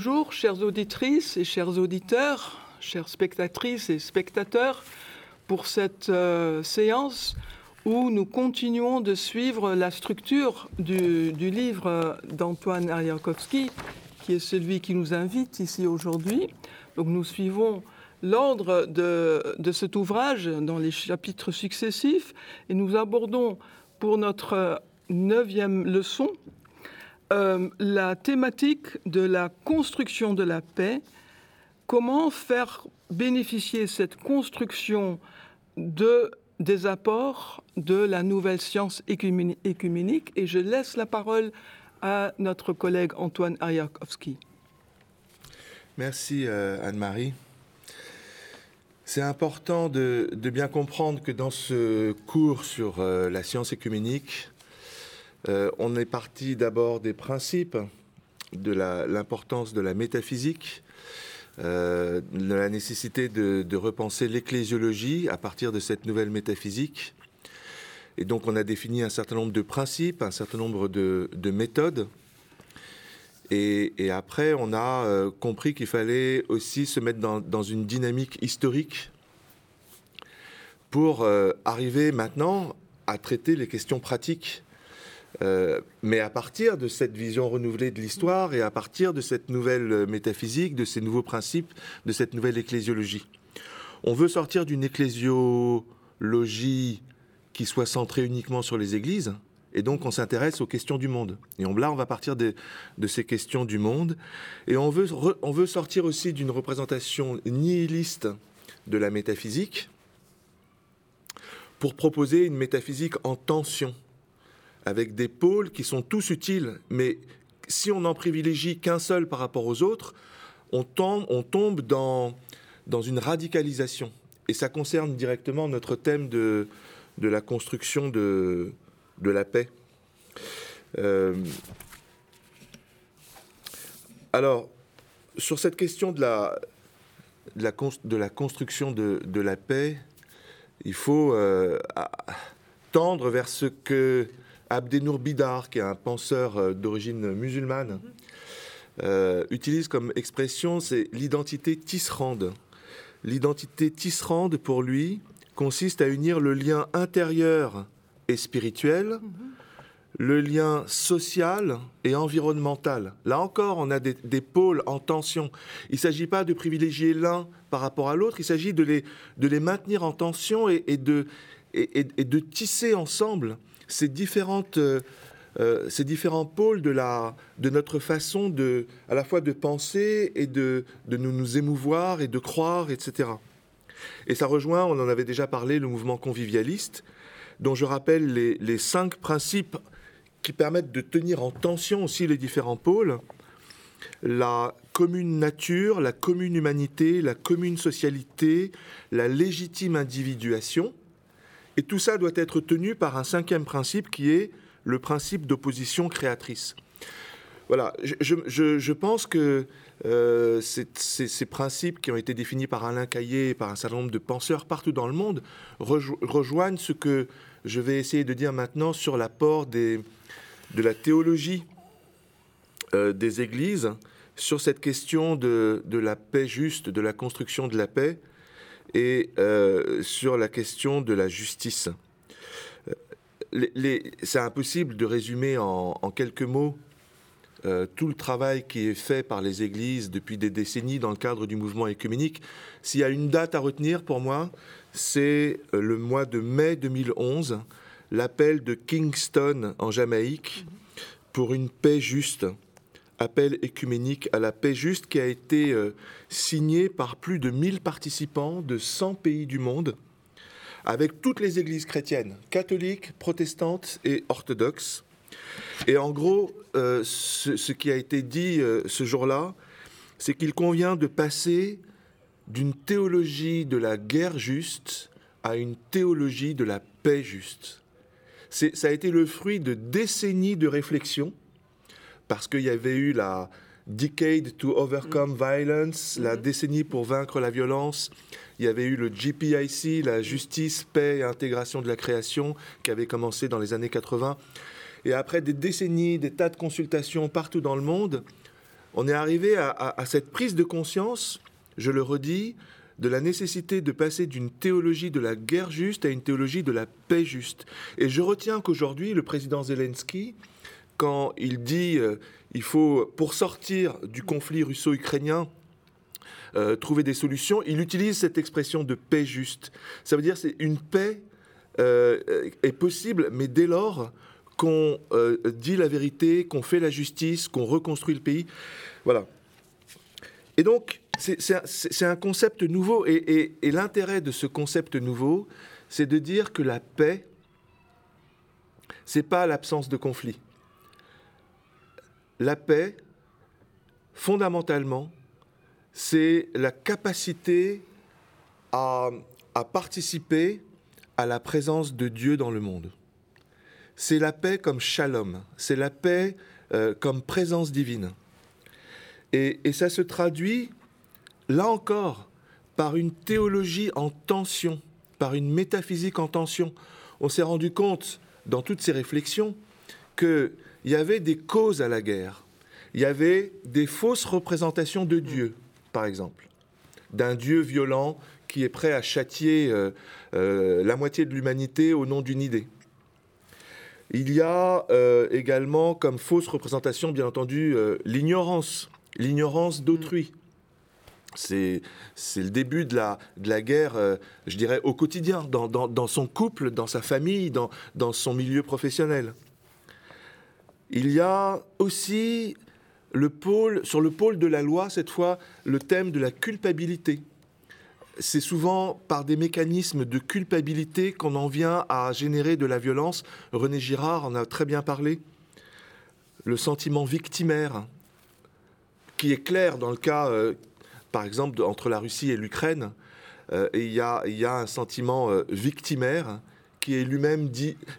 Bonjour, chères auditrices et chers auditeurs, chères spectatrices et spectateurs, pour cette euh, séance où nous continuons de suivre la structure du, livre d'Antoine Ariakowski, qui est celui qui nous invite ici aujourd'hui. Donc nous suivons l'ordre de, de, cet ouvrage dans les chapitres successifs et nous abordons pour notre neuvième leçon euh, la thématique de la construction de la paix, comment faire bénéficier cette construction de, des apports de la nouvelle science écuménique? Et je laisse la parole à notre collègue Antoine Ariakowski. Merci euh, Anne-Marie. C'est important de, bien comprendre que dans ce cours sur euh, la science écuménique, euh, on est parti d'abord des principes, de l'importance de la métaphysique, euh, de la nécessité de, repenser l'ecclésiologie à partir de cette nouvelle métaphysique. Et donc on a défini un certain nombre de principes, un certain nombre de, méthodes. Et, après, on a euh, compris qu'il fallait aussi se mettre dans une dynamique historique pour arriver maintenant à traiter les questions pratiques euh, mais à partir de cette vision renouvelée de l'histoire et à partir de cette nouvelle métaphysique, de ces nouveaux principes, de cette nouvelle ecclésiologie. On veut sortir d'une ecclésiologie qui soit centrée uniquement sur les églises, et donc on s'intéresse aux questions du monde. Et là, on va partir de, ces questions du monde, et on veut, on veut sortir aussi d'une représentation nihiliste de la métaphysique pour proposer une métaphysique en tension avec des pôles qui sont tous utiles, mais si on n'en privilégie qu'un seul par rapport aux autres, on tombe, on tombe dans, dans une radicalisation. Et ça concerne directement notre thème de, de la construction de, de la paix. Euh, alors, sur cette question de la, de la, construction de, de, la paix, il faut euh, tendre vers ce que Abdenour Bidar, qui est un penseur euh, d'origine musulmane, euh, utilise comme expression c'est l'identité tisserande. L'identité tisserande, pour lui, consiste à unir le lien intérieur et spirituel, le lien social et environnemental. Là encore, on a des, pôles en tension. Il ne s'agit pas de privilégier l'un par rapport à l'autre, il s'agit de les, maintenir en tension et, de tisser ensemble ces différentes euh, euh, ces différents pôles de, la, de notre façon de, à la fois de penser et de, de nous, nous émouvoir et de croire, etc. Et ça rejoint, on en avait déjà parlé, le mouvement convivialiste, dont je rappelle les, les cinq principes qui permettent de tenir en tension aussi les différents pôles. La commune nature, la commune humanité, la commune socialité, la légitime individuation, et tout ça doit être tenu par un cinquième principe qui est le principe d'opposition créatrice. Voilà, je, pense que euh, ces, principes qui ont été définis par Alain Caillé et par un certain nombre de penseurs partout dans le monde rejoignent ce que je vais essayer de dire maintenant sur l'apport de la théologie euh, des églises sur cette question de, la paix juste, de la construction de la paix, et euh, sur la question de la justice. Euh, c'est impossible de résumer en, quelques mots euh, tout le travail qui est fait par les églises depuis des décennies dans le cadre du mouvement écuménique. S'il y a une date à retenir pour moi, c'est le mois de mai 2011, l'appel de Kingston en Jamaïque pour une paix juste appel écuménique à la paix juste qui a été euh, signé par plus de 1000 participants de 100 pays du monde, avec toutes les églises chrétiennes, catholiques, protestantes et orthodoxes. Et en gros, euh, ce, qui a été dit euh, ce jour-là, c'est qu'il convient de passer d'une théologie de la guerre juste à une théologie de la paix juste. Ça a été le fruit de décennies de réflexion parce qu'il y avait eu la Decade to Overcome mm. Violence, la mm-hmm. décennie pour vaincre la violence. Il y avait eu le GPIC, la justice, paix et intégration de la création, qui avait commencé dans les années 80. Et après des décennies, des tas de consultations partout dans le monde, on est arrivé à, cette prise de conscience, je le redis, de la nécessité de passer d'une théologie de la guerre juste à une théologie de la paix juste. Et je retiens qu'aujourd'hui, le président Zelensky, quand il dit euh, il faut, pour sortir du conflit russo-ukrainien, euh, trouver des solutions, il utilise cette expression de paix juste. Ça veut dire c'est une paix euh, est possible, mais dès lors qu'on dit la vérité, qu'on fait la justice, qu'on reconstruit le pays. Voilà. Et donc, c'est un, concept nouveau. Et, l'intérêt de ce concept nouveau, c'est de dire que la paix, c'est pas l'absence de conflit. La paix, fondamentalement, c'est la capacité à, participer à la présence de Dieu dans le monde. C'est la paix comme shalom, c'est la paix euh, comme présence divine. Et, ça se traduit, là encore, par une théologie en tension, par une métaphysique en tension. On s'est rendu compte, dans toutes ces réflexions, qu'il y avait des causes à la guerre. Il y avait des fausses représentations de Dieu, par exemple, d'un Dieu violent qui est prêt à châtier euh, euh, la moitié de l'humanité au nom d'une idée. Il y a euh, également comme fausse représentation, bien entendu, l'ignorance l'ignorance d'autrui. C'est, le début de la, guerre, je dirais, au quotidien, dans, son couple, dans sa famille, dans son milieu professionnel. Il y a aussi le pôle, sur le pôle de la loi, cette fois, le thème de la culpabilité. C'est souvent par des mécanismes de culpabilité qu'on en vient à générer de la violence. René Girard en a très bien parlé. Le sentiment victimaire, qui est clair dans le cas, euh, par exemple, entre la Russie et l'Ukraine. Euh, il y a, y a, un sentiment euh, victimaire qui est lui-même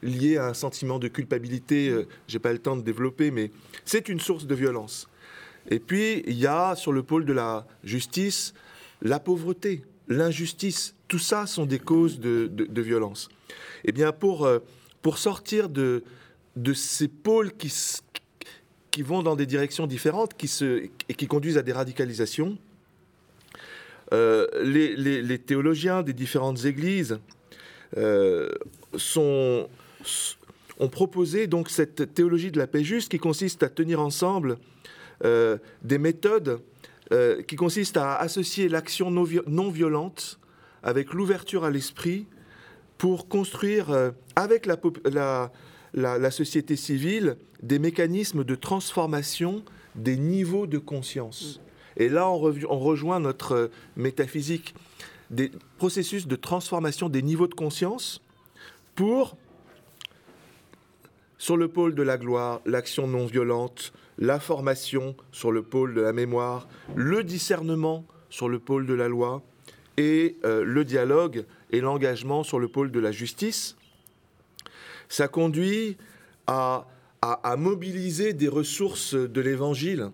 lié à un sentiment de culpabilité. J'ai pas le temps de développer, mais c'est une source de violence. Et puis il y a sur le pôle de la justice la pauvreté, l'injustice. Tout ça sont des causes de, violence. Eh bien, pour, pour sortir de, de ces pôles qui, qui vont dans des directions différentes qui se, et qui conduisent à des radicalisations. Euh, les, théologiens des différentes églises euh, sont, ont proposé donc cette théologie de la paix juste qui consiste à tenir ensemble euh, des méthodes qui consistent à associer l'action non, violente avec l'ouverture à l'esprit pour construire avec la, société civile des mécanismes de transformation des niveaux de conscience. Et là, on, rejoint notre euh, métaphysique des processus de transformation des niveaux de conscience pour, sur le pôle de la gloire, l'action non violente, la formation sur le pôle de la mémoire, le discernement sur le pôle de la loi et euh, le dialogue et l'engagement sur le pôle de la justice ça conduit à, mobiliser des ressources de l'Évangile.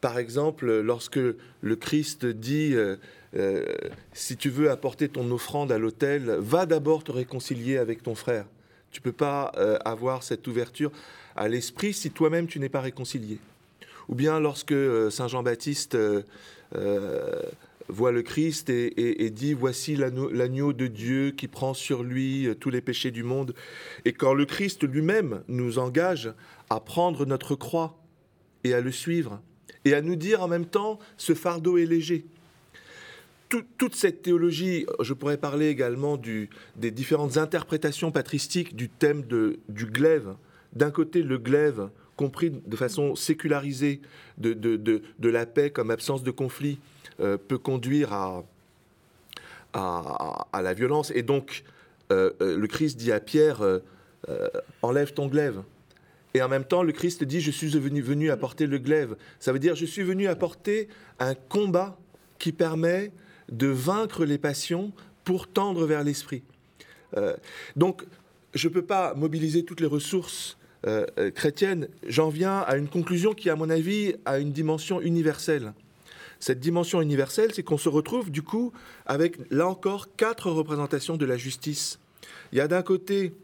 Par exemple, lorsque le Christ dit euh, euh, si tu veux apporter ton offrande à l'autel, va d'abord te réconcilier avec ton frère. Tu peux pas euh, avoir cette ouverture à l'esprit si toi-même tu n'es pas réconcilié. Ou bien lorsque Saint Jean-Baptiste voit le Christ et, dit Voici l'agneau de Dieu qui prend sur lui euh, tous les péchés du monde. Et quand le Christ lui-même nous engage à prendre notre croix et à le suivre, et à nous dire en même temps Ce fardeau est léger. Toute cette théologie, je pourrais parler également des différentes interprétations patristiques du thème du glaive. D'un côté, le glaive, compris de façon sécularisée de, la paix comme absence de conflit, euh, peut conduire à, la violence. Et donc, euh, euh, le Christ dit à Pierre, enlève ton glaive. Et en même temps, le Christ dit, je suis venu apporter le glaive. Ça veut dire, je suis venu apporter un combat qui permet de vaincre les passions pour tendre vers l'esprit. donc, je ne peux pas mobiliser toutes les ressources chrétiennes. J'en viens à une conclusion qui, à mon avis, a une dimension universelle cette dimension universelle, c'est qu'on se retrouve du coup avec, là encore, quatre représentations de la justice. Il y a d'un côté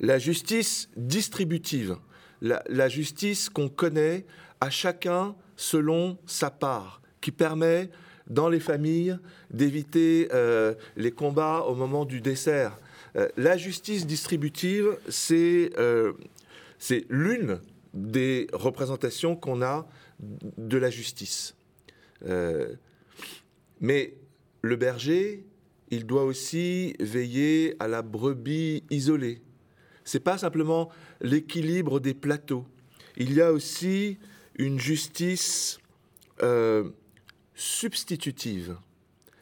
la justice distributive, la, justice qu'on connaît à chacun selon sa part, qui permet dans les familles d'éviter euh, les combats au moment du dessert. Euh, la justice distributive, c'est euh, l'une des représentations qu'on a de la justice. mais le berger, il doit aussi veiller à la brebis isolée. C'est pas simplement l'équilibre des plateaux. Il y a aussi une justice euh, substitutive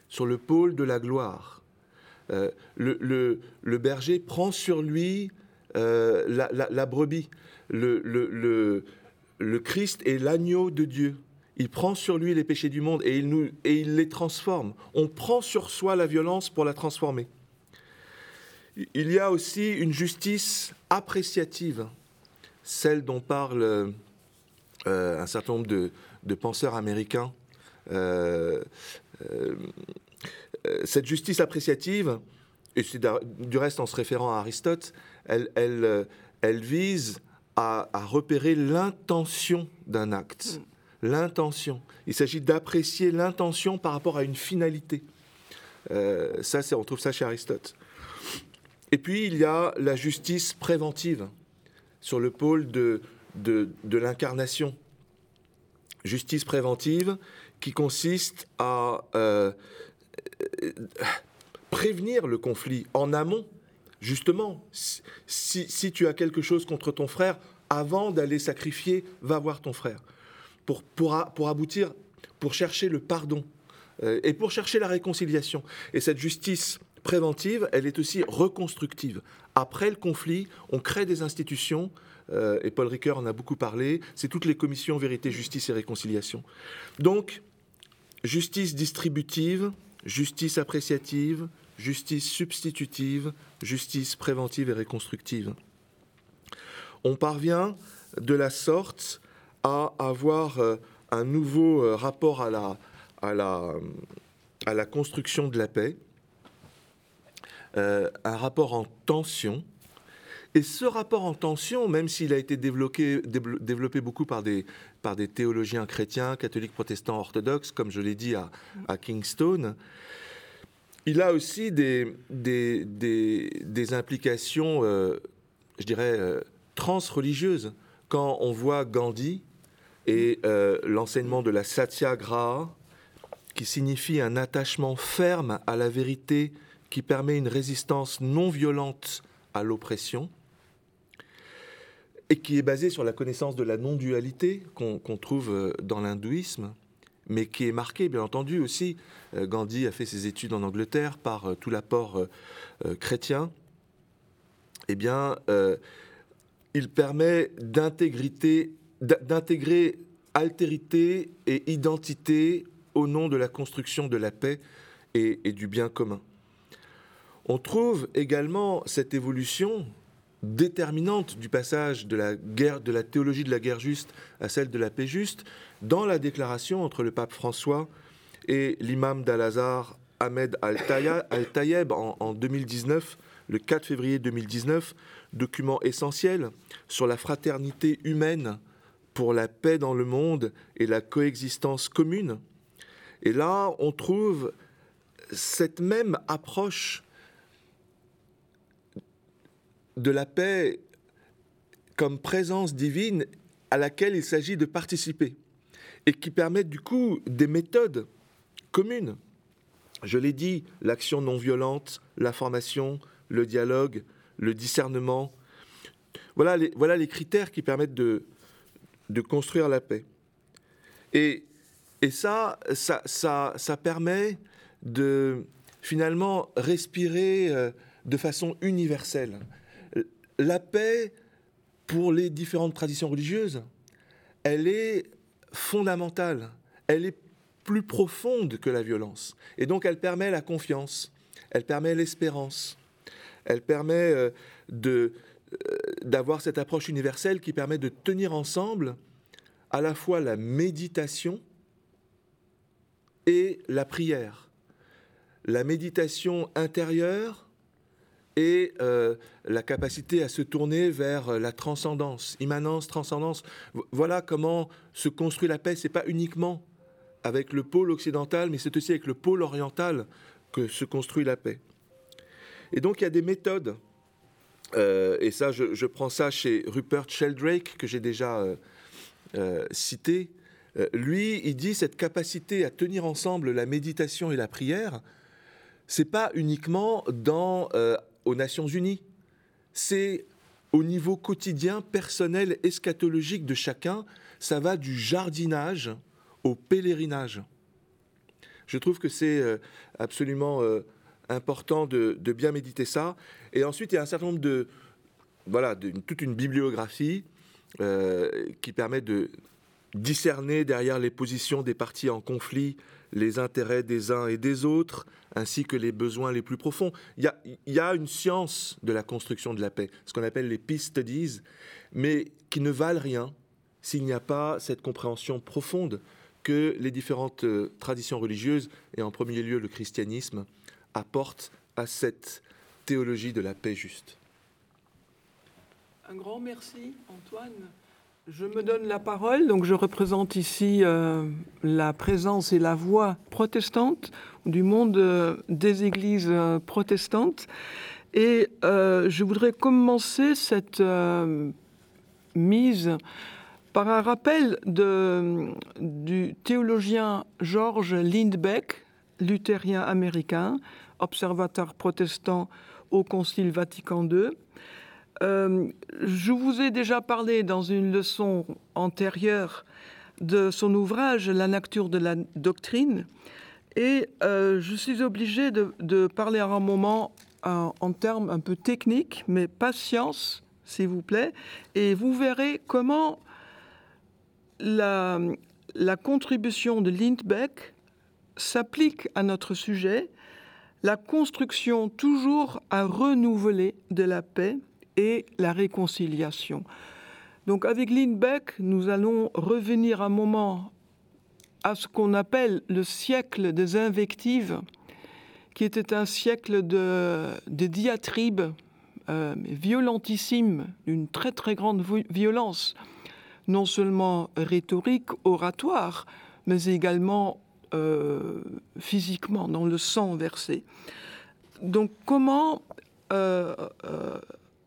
sur le pôle de la gloire. Euh, le, berger prend sur lui euh, la, brebis. Le, Christ est l'agneau de Dieu. Il prend sur lui les péchés du monde et il, nous, et il les transforme. On prend sur soi la violence pour la transformer. Il y a aussi une justice appréciative, celle dont parle euh, un certain nombre de, penseurs américains. Euh, euh, cette justice appréciative, et c'est du reste en se référant à Aristote, elle, elle, elle vise à, à repérer l'intention d'un acte. Mm l'intention. Il s'agit d'apprécier l'intention par rapport à une finalité. Euh, ça, on trouve ça chez Aristote. Et puis, il y a la justice préventive sur le pôle de, de, l'incarnation. Justice préventive qui consiste à euh, prévenir le conflit en amont. Justement, si, tu as quelque chose contre ton frère, avant d'aller sacrifier, va voir ton frère pour, pour, aboutir, pour chercher le pardon euh, et pour chercher la réconciliation. Et cette justice préventive, elle est aussi reconstructive. Après le conflit, on crée des institutions, euh, et Paul Ricoeur en a beaucoup parlé, c'est toutes les commissions vérité, justice et réconciliation. Donc, justice distributive, justice appréciative, justice substitutive, justice préventive et reconstructive. On parvient de la sorte à avoir euh, un nouveau euh, rapport à la, construction de la paix, un rapport en tension. Et ce rapport en tension, même s'il a été développé, beaucoup par des, théologiens chrétiens, catholiques, protestants, orthodoxes, comme je l'ai dit à, Kingston, il a aussi des, implications, je dirais, transreligieuses. Quand on voit Gandhi et euh, l'enseignement de la satyagraha, qui signifie un attachement ferme à la vérité qui permet une résistance non violente à l'oppression, et qui est basé sur la connaissance de la non-dualité qu'on trouve euh, dans l'hindouisme, mais qui est marqué, bien entendu, aussi, euh, Gandhi a fait ses études en Angleterre par tout l'apport chrétien, eh bien, il permet d'intégrer altérité et identité au nom de la construction de la paix et, du bien commun. On trouve également cette évolution déterminante du passage de la guerre, de la théologie de la guerre juste à celle de la paix juste dans la déclaration entre le pape François et l'imam d'Al-Azhar Ahmed Al-Tayeb en, en 2019, le 4 février 2019, document essentiel sur la fraternité humaine pour la paix dans le monde et la coexistence commune. Et là, on trouve cette même approche de la paix comme présence divine à laquelle il s'agit de participer et qui permet du coup des méthodes communes. Je l'ai dit, l'action non violente, la formation, le dialogue, le discernement. Voilà les, voilà les critères qui permettent de, de construire la paix. Et, et ça, ça, ça, ça, permet de finalement respirer euh, de façon universelle. La paix, pour les différentes traditions religieuses, elle est fondamentale, elle est plus profonde que la violence. Et donc elle permet la confiance, elle permet l'espérance, elle permet euh, euh, d'avoir cette approche universelle qui permet de tenir ensemble à la fois la méditation et la prière. La méditation intérieure et euh, la capacité à se tourner vers euh, la transcendance, immanence, transcendance. Voilà comment se construit la paix. C'est pas uniquement avec le pôle occidental, mais c'est aussi avec le pôle oriental que se construit la paix. Et donc il y a des méthodes, euh, et ça je, prends ça chez Rupert Sheldrake, que j'ai déjà cité. lui, il dit cette capacité à tenir ensemble la méditation et la prière, c'est pas uniquement dans aux Nations Unies. C'est au niveau quotidien, personnel, eschatologique de chacun. Ça va du jardinage au pèlerinage. Je trouve que c'est euh, absolument euh, important de, bien méditer ça. Et ensuite, il y a un certain nombre de... Voilà, toute une bibliographie euh, qui permet de discerner derrière les positions des partis en conflit les intérêts des uns et des autres, ainsi que les besoins les plus profonds. Il y a, une science de la construction de la paix, ce qu'on appelle les peace studies, mais qui ne valent rien s'il n'y a pas cette compréhension profonde que les différentes euh, traditions religieuses, et en premier lieu le christianisme, apportent à cette théologie de la paix juste. Un grand merci, Antoine. Je me donne la parole, donc je représente ici euh, la présence et la voix protestante du monde euh, des églises euh, protestantes. Et je voudrais commencer cette mise par un rappel du théologien George Lindbeck, luthérien américain, observateur protestant au Concile Vatican II euh, je vous ai déjà parlé dans une leçon antérieure de son ouvrage La nature de la doctrine et euh, je suis obligé de, parler à un moment en, termes un peu techniques, mais patience, s'il vous plaît, et vous verrez comment la contribution de Lindbeck s'applique à notre sujet, la construction toujours à renouveler de la paix et la réconciliation. Donc avec Lindbeck, nous allons revenir un moment à ce qu'on appelle le siècle des invectives, qui était un siècle de, diatribes euh, violentissimes, d'une très très grande violence, non seulement rhétorique, oratoire, mais également euh, physiquement, dans le sang versé. Donc comment euh,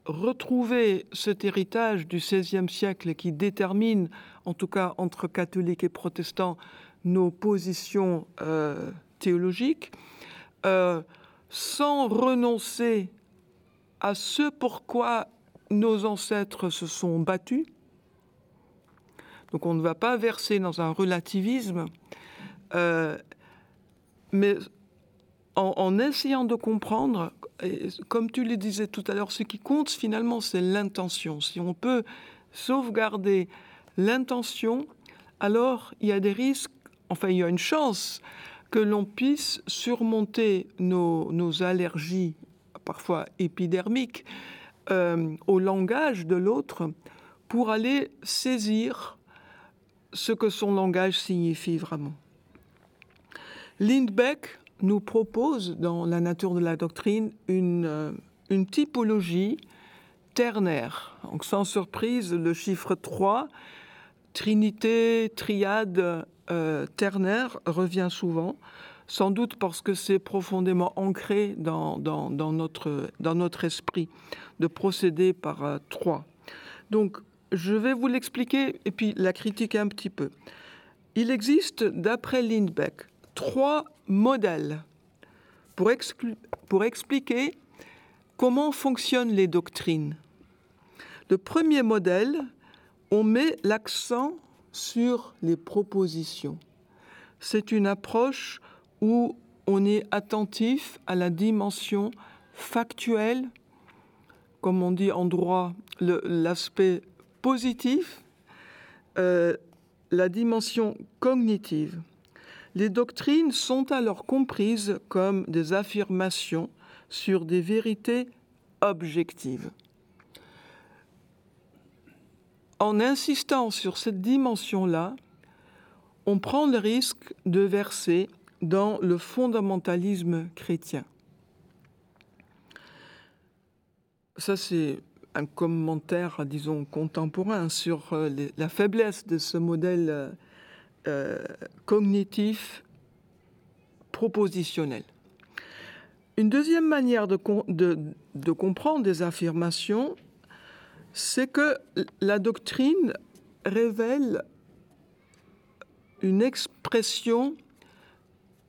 retrouver cet héritage du XVIe siècle qui détermine, en tout cas entre catholiques et protestants, nos positions euh, théologiques, euh, sans renoncer à ce pourquoi nos ancêtres se sont battus. Donc on ne va pas verser dans un relativisme, euh, mais en, essayant de comprendre comme tu le disais tout à l'heure, ce qui compte finalement, c'est l'intention. Si on peut sauvegarder l'intention, alors il y a des risques, enfin il y a une chance que l'on puisse surmonter nos, allergies, parfois épidermiques, euh, au langage de l'autre pour aller saisir ce que son langage signifie vraiment. Lindbeck nous propose dans la nature de la doctrine une, euh, typologie ternaire. Donc sans surprise, le chiffre 3, trinité, triade euh, ternaire, revient souvent, sans doute parce que c'est profondément ancré dans, notre, dans notre esprit de procéder par euh, trois. Donc je vais vous l'expliquer et puis la critiquer un petit peu. Il existe, d'après Lindbeck, trois modèles pour, expliquer comment fonctionnent les doctrines. Le premier modèle, on met l'accent sur les propositions. C'est une approche où on est attentif à la dimension factuelle, comme on dit en droit, l'aspect positif, euh, la dimension cognitive. Les doctrines sont alors comprises comme des affirmations sur des vérités objectives. En insistant sur cette dimension-là, on prend le risque de verser dans le fondamentalisme chrétien. ça c'est un commentaire, disons, contemporain sur euh, la faiblesse de ce modèle euh, cognitif propositionnel. Une deuxième manière de, de comprendre des affirmations, c'est que la doctrine révèle une expression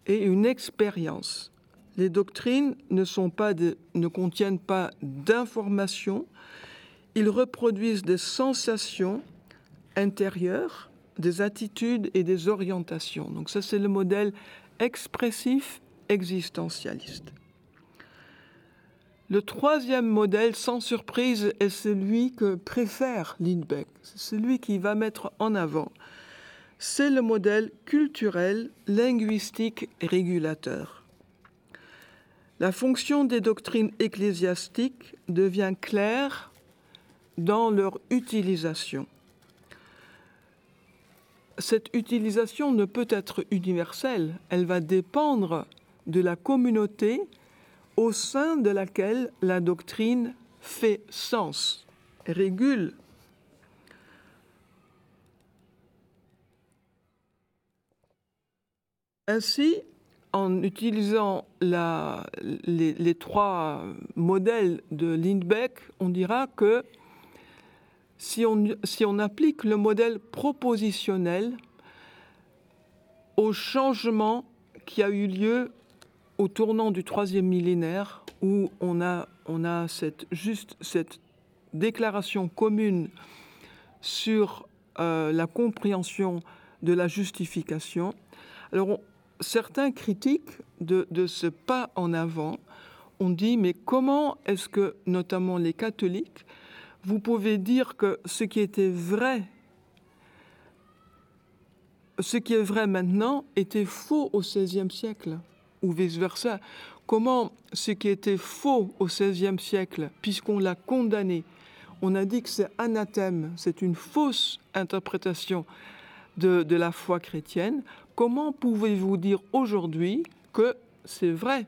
et une expérience. Les doctrines ne, sont pas ne contiennent pas d'informations, ils reproduisent des sensations intérieures, des attitudes et des orientations. Donc ça, c'est le modèle expressif existentialiste. Le troisième modèle, sans surprise, est celui que préfère Lindbeck, c'est celui qui va mettre en avant. C'est le modèle culturel, linguistique régulateur. La fonction des doctrines ecclésiastiques devient claire dans leur utilisation. Cette utilisation ne peut être universelle, elle va dépendre de la communauté au sein de laquelle la doctrine fait sens, régule. Ainsi, en utilisant les, trois modèles de Lindbeck, on dira que si on applique le modèle propositionnel au changement qui a eu lieu au tournant du troisième millénaire, où on a, on a cette, juste cette déclaration commune sur euh, la compréhension de la justification. Alors, certains critiques de, de, ce pas en avant ont dit, mais comment est-ce que, notamment les catholiques, vous pouvez dire que ce qui était vrai, ce qui est vrai maintenant, était faux au XVIe siècle ou vice-versa. Comment ce qui était faux au XVIe siècle, puisqu'on l'a condamné, on a dit que c'est anathème, c'est une fausse interprétation de, de la foi chrétienne, comment pouvez-vous dire aujourd'hui que c'est vrai?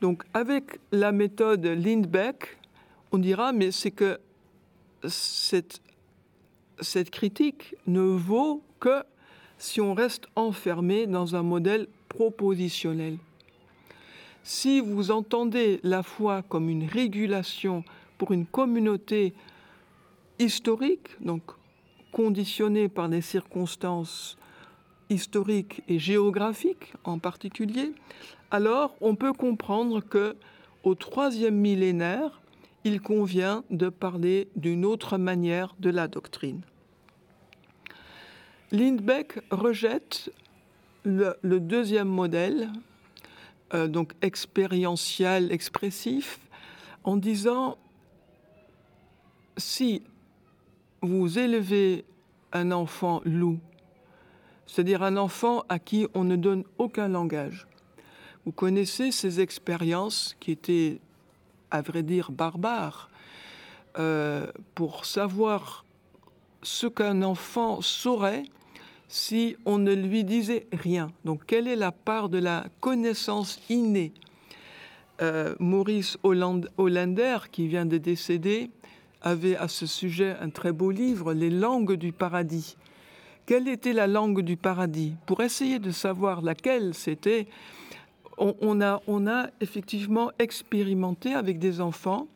Donc avec la méthode Lindbeck, on dira, mais c'est que cette, critique ne vaut que si on reste enfermé dans un modèle propositionnel. Si vous entendez la foi comme une régulation pour une communauté historique, donc conditionnée par des circonstances historiques et géographiques en particulier, alors on peut comprendre que au troisième millénaire, il convient de parler d'une autre manière de la doctrine. Lindbeck rejette le, deuxième modèle, euh, donc expérientiel, expressif, en disant si vous élevez un enfant loup, c'est-à-dire un enfant à qui on ne donne aucun langage, vous connaissez ces expériences qui étaient, à vrai dire, barbares, euh, pour savoir ce qu'un enfant saurait, si on ne lui disait rien. Donc quelle est la part de la connaissance innée euh, Maurice Hollander, qui vient de décéder, avait à ce sujet un très beau livre, Les langues du paradis. Quelle était la langue du paradis? Pour essayer de savoir laquelle c'était, on, a, on a effectivement expérimenté avec des enfants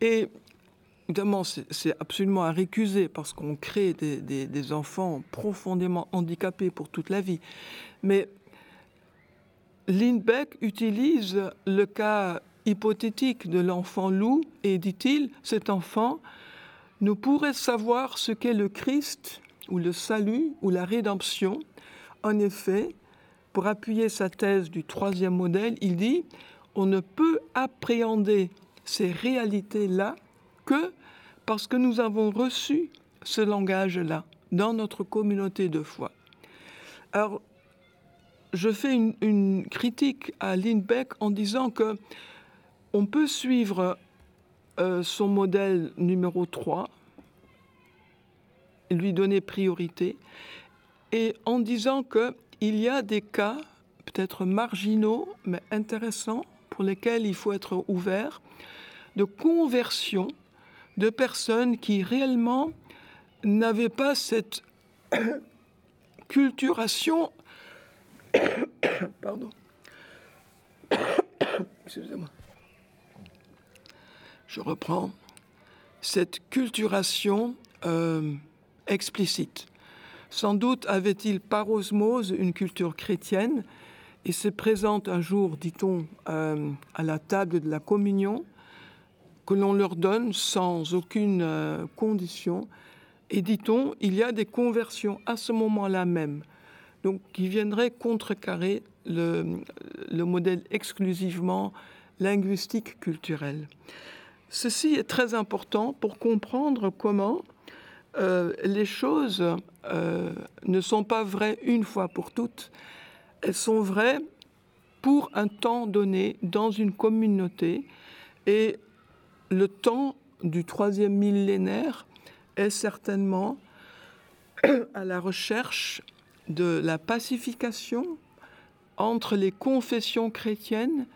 et Évidemment, c'est absolument à récuser parce qu'on crée des, enfants profondément handicapés pour toute la vie. Mais Lindbeck utilise le cas hypothétique de l'enfant loup et dit-il, cet enfant ne pourrait savoir ce qu'est le Christ ou le salut ou la rédemption. En effet, pour appuyer sa thèse du troisième modèle, il dit, on ne peut appréhender ces réalités-là que parce que nous avons reçu ce langage-là dans notre communauté de foi. Alors, je fais une, critique à Lindbeck en disant que on peut suivre euh, son modèle numéro 3, lui donner priorité, et en disant qu'il y a des cas peut-être marginaux, mais intéressants, pour lesquels il faut être ouvert, de conversion de personnes qui réellement n'avaient pas cette culturation. Pardon. Excusez-moi. Je reprends. Cette culturation euh, explicite. Sans doute avait-il par osmose une culture chrétienne et se présente un jour, dit-on, euh, à la table de la communion, que l'on leur donne sans aucune euh, condition. Et dit-on, il y a des conversions à ce moment-là même, donc qui viendraient contrecarrer le, le modèle exclusivement linguistique culturel. Ceci est très important pour comprendre comment euh, les choses euh, ne sont pas vraies une fois pour toutes, elles sont vraies pour un temps donné dans une communauté. Et le temps du troisième millénaire est certainement à la recherche de la pacification entre les confessions chrétiennes,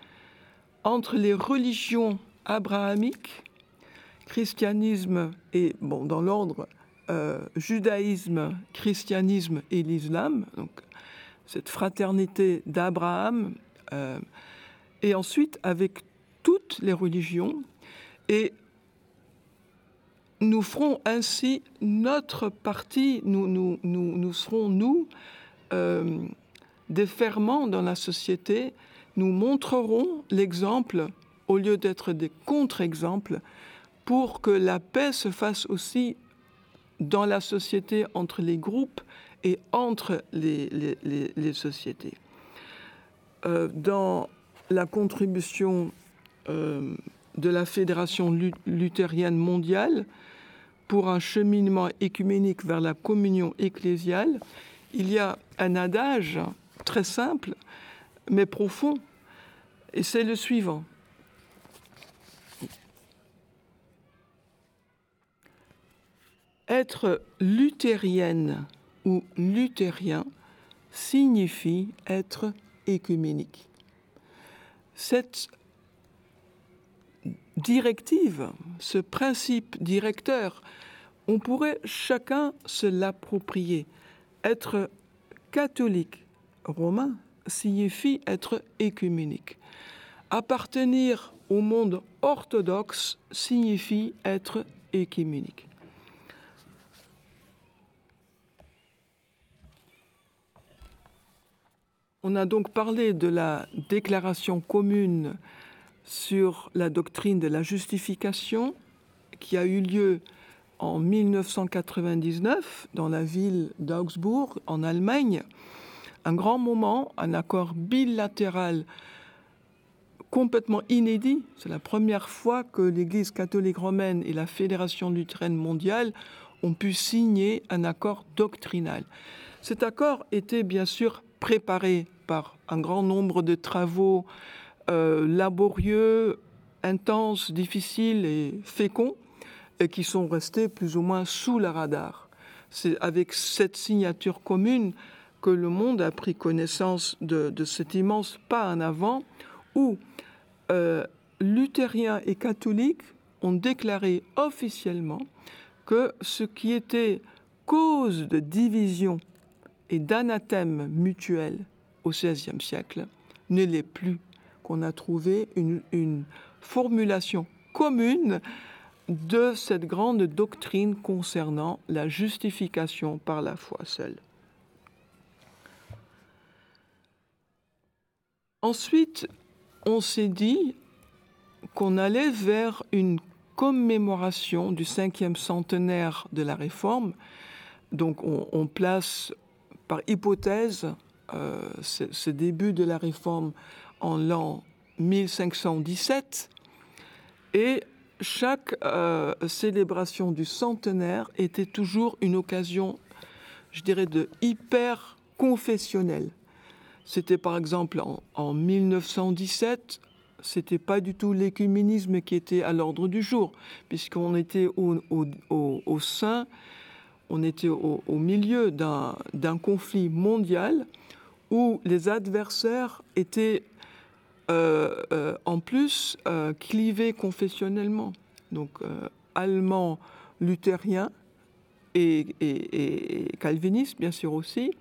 entre les religions abrahamiques, christianisme et, bon, dans l'ordre, euh, judaïsme, christianisme et l'islam, donc cette fraternité d'Abraham, euh, et ensuite avec toutes les religions, et nous ferons ainsi notre partie, nous, nous, nous, nous serons, nous, euh, des ferments dans la société, nous montrerons l'exemple au lieu d'être des contre-exemples pour que la paix se fasse aussi dans la société entre les groupes et entre les, sociétés. Euh, dans la contribution euh, de la Fédération luthérienne mondiale pour un cheminement écuménique vers la communion ecclésiale, il y a un adage très simple mais profond, et c'est le suivant. Être luthérienne ou luthérien signifie être écuménique. Cette directive, ce principe directeur, on pourrait chacun se l'approprier. Être catholique romain signifie être écuménique. Appartenir au monde orthodoxe signifie être écuménique. On a donc parlé de la déclaration commune sur la doctrine de la justification qui a eu lieu en 1999 dans la ville d'Augsbourg en Allemagne. Un grand moment, un accord bilatéral complètement inédit. C'est la première fois que l'Église catholique romaine et la Fédération luthérienne mondiale ont pu signer un accord doctrinal. Cet accord était bien sûr préparé par un grand nombre de travaux euh, laborieux, intenses, difficiles et féconds, et qui sont restés plus ou moins sous le radar. C'est avec cette signature commune que le monde a pris connaissance de, de cet immense pas en avant où euh, luthériens et catholiques ont déclaré officiellement que ce qui était cause de division et d'anathème mutuel au XVIe siècle ne l'est plus, qu'on a trouvé une, formulation commune de cette grande doctrine concernant la justification par la foi seule. Ensuite, on s'est dit qu'on allait vers une commémoration du cinquième centenaire de la Réforme. Donc on, on place par hypothèse euh, ce, début de la Réforme en l'an 1517 et chaque euh, célébration du centenaire était toujours une occasion, je dirais, de hyper confessionnelle. C'était par exemple en, en 1917, c'était pas du tout l'écuménisme qui était à l'ordre du jour, puisqu'on était au sein on était au, milieu d'un conflit mondial où les adversaires étaient en plus clivés confessionnellement. Donc allemands luthériens et, et, calvinistes, bien sûr aussi,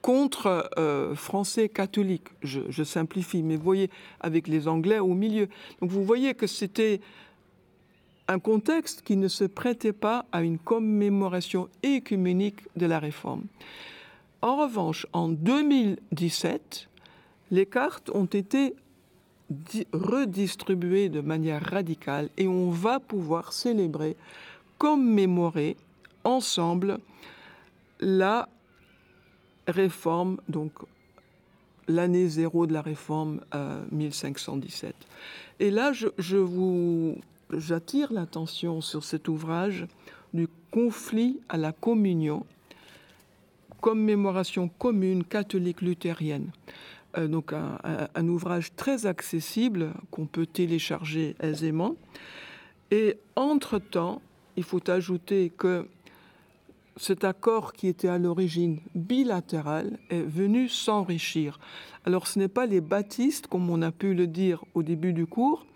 contre français catholiques. Je, je, simplifie, mais vous voyez, avec les Anglais au milieu. Donc vous voyez que c'était un contexte qui ne se prêtait pas à une commémoration écuménique de la réforme. En revanche, en 2017, les cartes ont été redistribuées de manière radicale et on va pouvoir célébrer, commémorer ensemble la réforme, donc l'année zéro de la réforme 1517. Euh, et là, je, je vous j'attire l'attention sur cet ouvrage du conflit à la communion, commémoration commune catholique luthérienne. Euh, donc un, ouvrage très accessible qu'on peut télécharger aisément. Et entre-temps, il faut ajouter que cet accord qui était à l'origine bilatéral est venu s'enrichir. Alors ce n'est pas les baptistes, comme on a pu le dire au début du cours,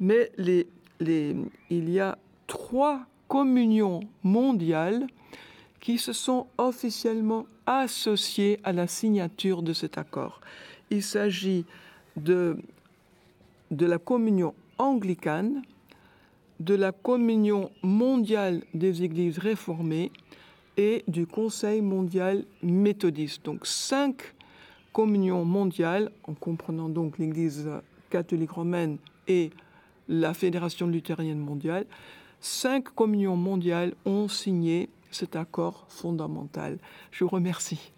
mais les il y a trois communions mondiales qui se sont officiellement associées à la signature de cet accord. Il s'agit de, de la communion anglicane, de la communion mondiale des églises réformées et du Conseil mondial méthodiste. Donc cinq communions mondiales, en comprenant donc l'Église catholique romaine et la Fédération luthérienne mondiale, cinq communions mondiales ont signé cet accord fondamental. Je vous remercie.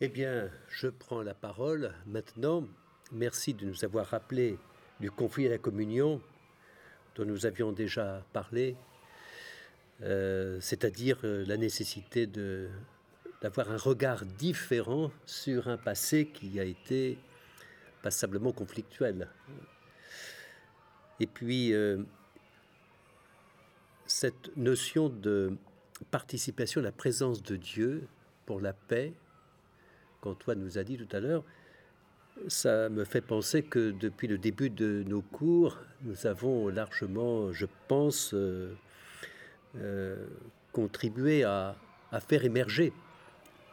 Eh bien, je prends la parole maintenant. Merci de nous avoir rappelé du conflit à la communion dont nous avions déjà parlé, euh, c'est-à-dire euh, la nécessité d'avoir un regard différent sur un passé qui a été passablement conflictuel. Et puis, euh, cette notion de participation la présence de Dieu pour la paix, qu'Antoine nous a dit tout à l'heure, ça me fait penser que depuis le début de nos cours, nous avons largement, je pense, euh, euh, contribué à, faire émerger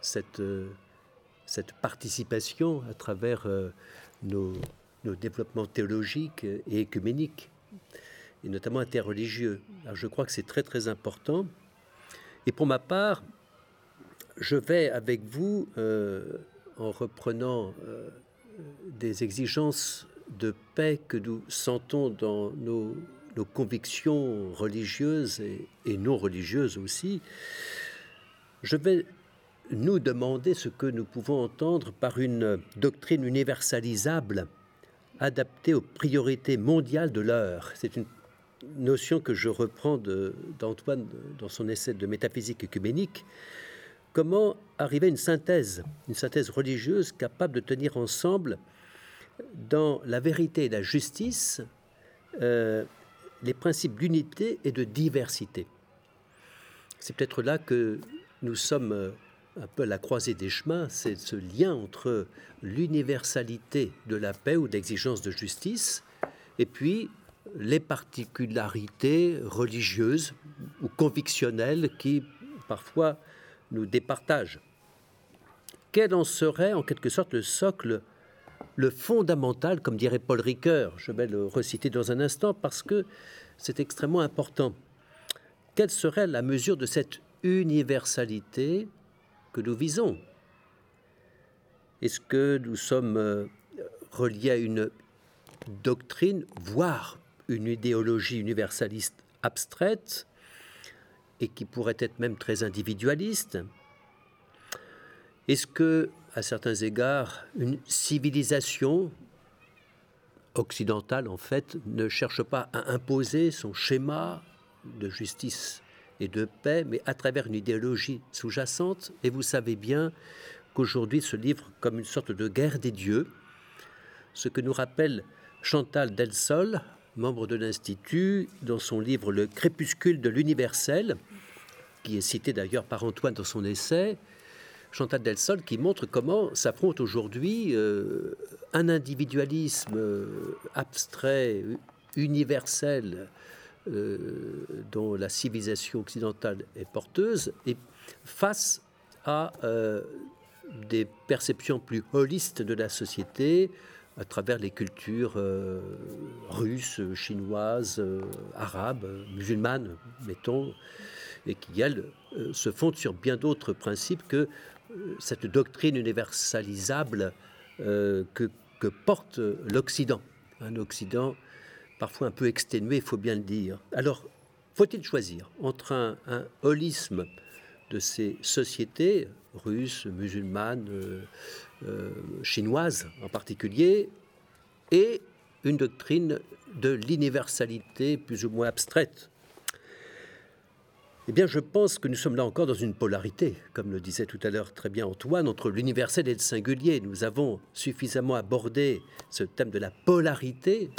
cette participation à travers nos, développements théologiques et écuméniques, et notamment interreligieux. Alors je crois que c'est très très important. Et pour ma part, je vais avec vous, euh, en reprenant euh, des exigences de paix que nous sentons dans nos, convictions religieuses et, non religieuses aussi, je vais nous demander ce que nous pouvons entendre par une doctrine universalisable adaptée aux priorités mondiales de l'heure. C'est une notion que je reprends d'Antoine dans son essai de métaphysique œcuménique. Comment arriver à une synthèse, une synthèse religieuse capable de tenir ensemble dans la vérité et la justice euh, les principes d'unité et de diversité? C'est peut-être là que nous sommes un peu la croisée des chemins, c'est ce lien entre l'universalité de la paix ou d'exigence de justice et puis les particularités religieuses ou convictionnelles qui parfois nous départagent. Quel en serait en quelque sorte le socle, le fondamental, comme dirait Paul Ricoeur Je vais le reciter dans un instant parce que c'est extrêmement important. Quelle serait la mesure de cette universalité que nous visons. Est-ce que nous sommes euh, reliés à une doctrine, voire une idéologie universaliste abstraite, et qui pourrait être même très individualiste? Est-ce que, à certains égards, une civilisation occidentale, en fait, ne cherche pas à imposer son schéma de justice et de paix, mais à travers une idéologie sous-jacente. Et vous savez bien qu'aujourd'hui se livre comme une sorte de guerre des dieux, ce que nous rappelle Chantal Delsol, membre de l'Institut, dans son livre Le crépuscule de l'universel, qui est cité d'ailleurs par Antoine dans son essai. Chantal Delsol, qui montre comment s'affronte aujourd'hui euh, un individualisme euh, abstrait, universel, dont la civilisation occidentale est porteuse, et face à des perceptions plus holistes de la société, à travers les cultures euh, russes, chinoises, euh, arabes, musulmanes, mettons, et qui, elles, euh, se fondent sur bien d'autres principes que cette doctrine universalisable que, que, porte l'Occident. Un Occident parfois un peu exténué, il faut bien le dire. Alors, faut-il choisir entre un, holisme de ces sociétés russes, musulmanes, euh, chinoise en particulier, et une doctrine de l'universalité plus ou moins abstraite? Eh bien, je pense que nous sommes là encore dans une polarité, comme le disait tout à l'heure très bien Antoine, entre l'universel et le singulier. Nous avons suffisamment abordé ce thème de la polarité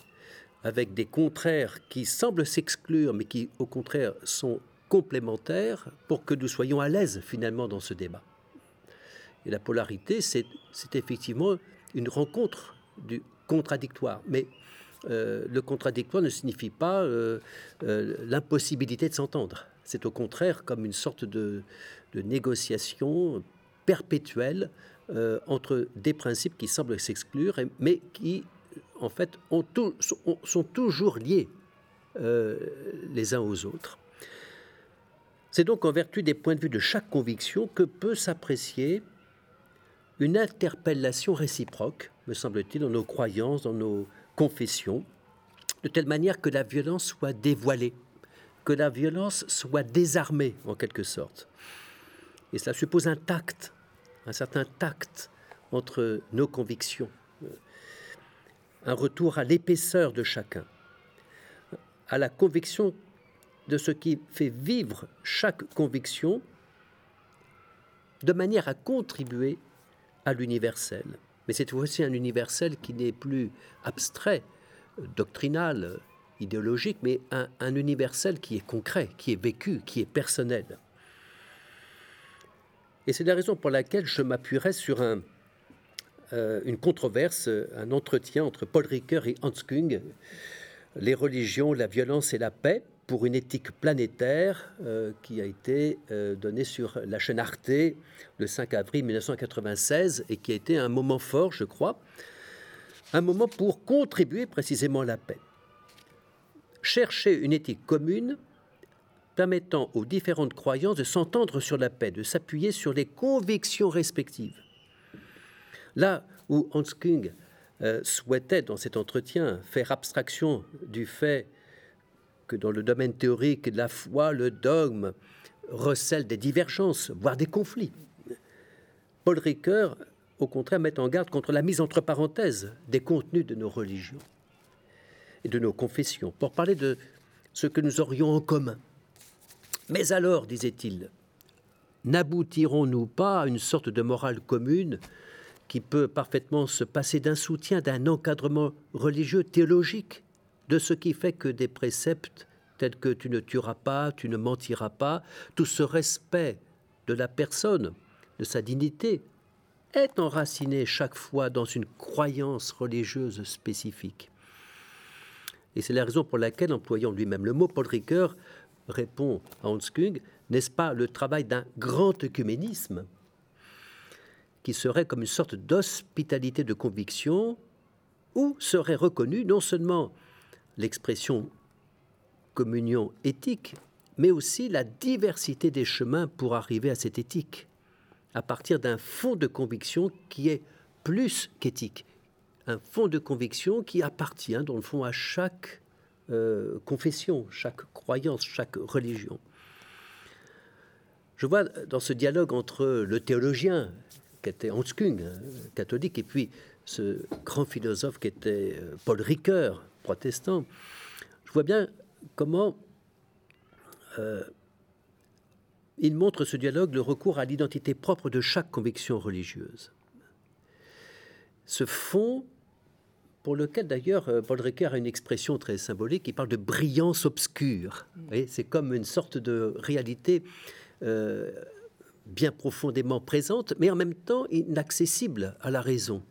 avec des contraires qui semblent s'exclure, mais qui au contraire sont complémentaires pour que nous soyons à l'aise finalement dans ce débat. Et la polarité, c'est effectivement une rencontre du contradictoire. Mais euh, le contradictoire ne signifie pas euh, euh, l'impossibilité de s'entendre. C'est au contraire comme une sorte de, négociation perpétuelle entre des principes qui semblent s'exclure, mais qui, en fait, ont sont, sont, toujours liés les uns aux autres. C'est donc en vertu des points de vue de chaque conviction que peut s'apprécier une interpellation réciproque, me semble-t-il, dans nos croyances, dans nos confessions, de telle manière que la violence soit dévoilée, que la violence soit désarmée en quelque sorte. Et cela suppose un tact, un certain tact entre nos convictions, un retour à l'épaisseur de chacun, à la conviction de ce qui fait vivre chaque conviction, de manière à contribuer à l'universel. Mais c'est aussi un universel qui n'est plus abstrait, doctrinal, idéologique, mais un, universel qui est concret, qui est vécu, qui est personnel. Et c'est la raison pour laquelle je m'appuierai sur un, euh, une controverse, un entretien entre Paul Ricoeur et Hans Kung, Les religions, la violence et la paix, pour une éthique planétaire euh, qui a été euh, donnée sur la chaîne Arte le 5 avril 1996 et qui a été un moment fort, je crois, un moment pour contribuer précisément à la paix. Chercher une éthique commune permettant aux différentes croyances de s'entendre sur la paix, de s'appuyer sur les convictions respectives. Là où Hans King euh, souhaitait dans cet entretien faire abstraction du fait que dans le domaine théorique de la foi, le dogme recèle des divergences, voire des conflits. Paul Ricoeur, au contraire, met en garde contre la mise entre parenthèses des contenus de nos religions et de nos confessions, pour parler de ce que nous aurions en commun. Mais alors, disait-il, n'aboutirons-nous pas à une sorte de morale commune qui peut parfaitement se passer d'un soutien, d'un encadrement religieux, théologique de ce qui fait que des préceptes tels que tu ne tueras pas, tu ne mentiras pas, tout ce respect de la personne, de sa dignité, est enraciné chaque fois dans une croyance religieuse spécifique. Et c'est la raison pour laquelle, employant lui-même le mot, Paul Ricoeur répond à Hans Kung, n'est-ce pas le travail d'un grand œcuménisme qui serait comme une sorte d'hospitalité de conviction où serait reconnu non seulement l'expression communion éthique, mais aussi la diversité des chemins pour arriver à cette éthique, à partir d'un fond de conviction qui est plus qu'éthique, un fond de conviction qui appartient, dans le fond, à chaque euh, confession, chaque croyance, chaque religion. Je vois dans ce dialogue entre le théologien, qui était Hans Kung, hein, catholique, et puis ce grand philosophe qui était euh, Paul Ricoeur, protestant, je vois bien comment euh, il montre ce dialogue le recours à l'identité propre de chaque conviction religieuse. Ce fond, pour lequel d'ailleurs euh, Paul Ricoeur a une expression très symbolique, il parle de brillance obscure. C'est comme une sorte de réalité bien profondément présente, mais en même temps inaccessible à la raison.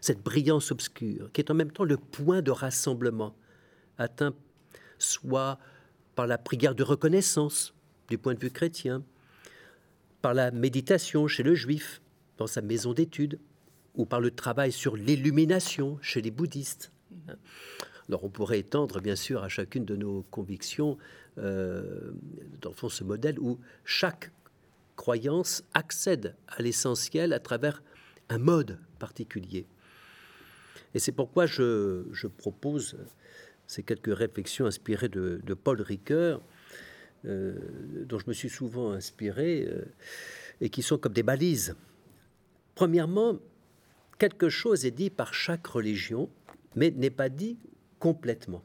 Cette brillance obscure, qui est en même temps le point de rassemblement, atteint soit par la prière de reconnaissance, du point de vue chrétien, par la méditation chez le juif, dans sa maison d'études, ou par le travail sur l'illumination chez les bouddhistes. Alors on pourrait étendre bien sûr à chacune de nos convictions, euh, dans le fond, ce modèle où chaque croyance accède à l'essentiel à travers un mode particulier. Et c'est pourquoi je, propose ces quelques réflexions inspirées de, Paul Ricoeur, euh, dont je me suis souvent inspiré, euh, et qui sont comme des balises. Premièrement, quelque chose est dit par chaque religion, mais n'est pas dit complètement.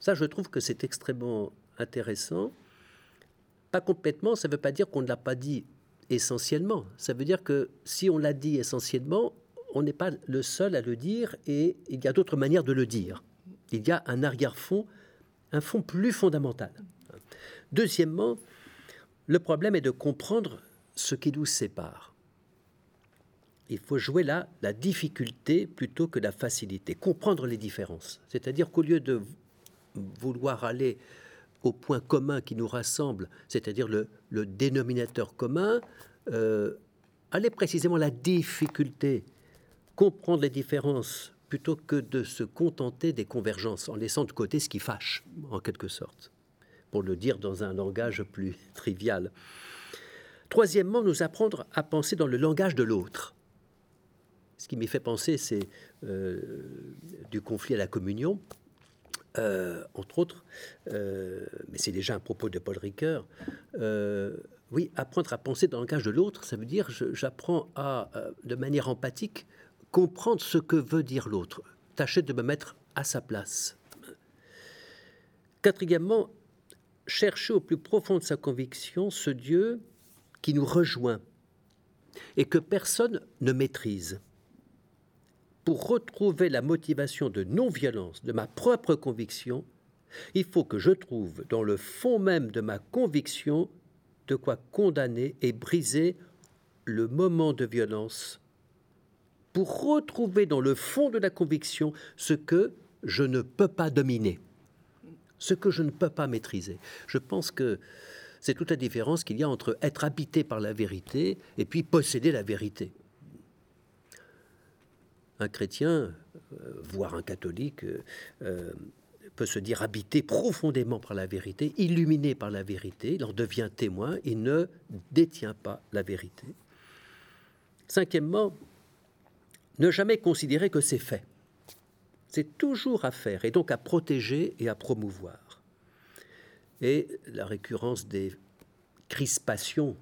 Ça, je trouve que c'est extrêmement intéressant. Pas complètement, ça ne veut pas dire qu'on ne l'a pas dit essentiellement. Ça veut dire que si on l'a dit essentiellement, on n'est pas le seul à le dire et il y a d'autres manières de le dire. Il y a un arrière-fond, un fond plus fondamental. Deuxièmement, le problème est de comprendre ce qui nous sépare. Il faut jouer là la difficulté plutôt que la facilité, comprendre les différences. C'est-à-dire qu'au lieu de vouloir aller au point commun qui nous rassemble, c'est-à-dire le, dénominateur commun, euh, aller précisément la difficulté, comprendre les différences plutôt que de se contenter des convergences en laissant de côté ce qui fâche, en quelque sorte, pour le dire dans un langage plus trivial. Troisièmement, nous apprendre à penser dans le langage de l'autre. Ce qui m'y fait penser, c'est euh, du conflit à la communion. Euh, entre autres, euh, mais c'est déjà un propos de Paul Ricoeur, euh, oui, apprendre à penser dans le langage de l'autre, ça veut dire j'apprends à, de manière empathique, comprendre ce que veut dire l'autre, tâcher de me mettre à sa place. Quatrièmement, chercher au plus profond de sa conviction ce Dieu qui nous rejoint et que personne ne maîtrise pour retrouver la motivation de non-violence de ma propre conviction, il faut que je trouve dans le fond même de ma conviction de quoi condamner et briser le moment de violence, pour retrouver dans le fond de la conviction ce que je ne peux pas dominer, ce que je ne peux pas maîtriser. Je pense que c'est toute la différence qu'il y a entre être habité par la vérité et puis posséder la vérité un chrétien, euh, voire un catholique, euh, euh, peut se dire habité profondément par la vérité, illuminé par la vérité, il en devient témoin, il ne détient pas la vérité. Cinquièmement, ne jamais considérer que c'est fait. C'est toujours à faire et donc à protéger et à promouvoir. Et la récurrence des crispations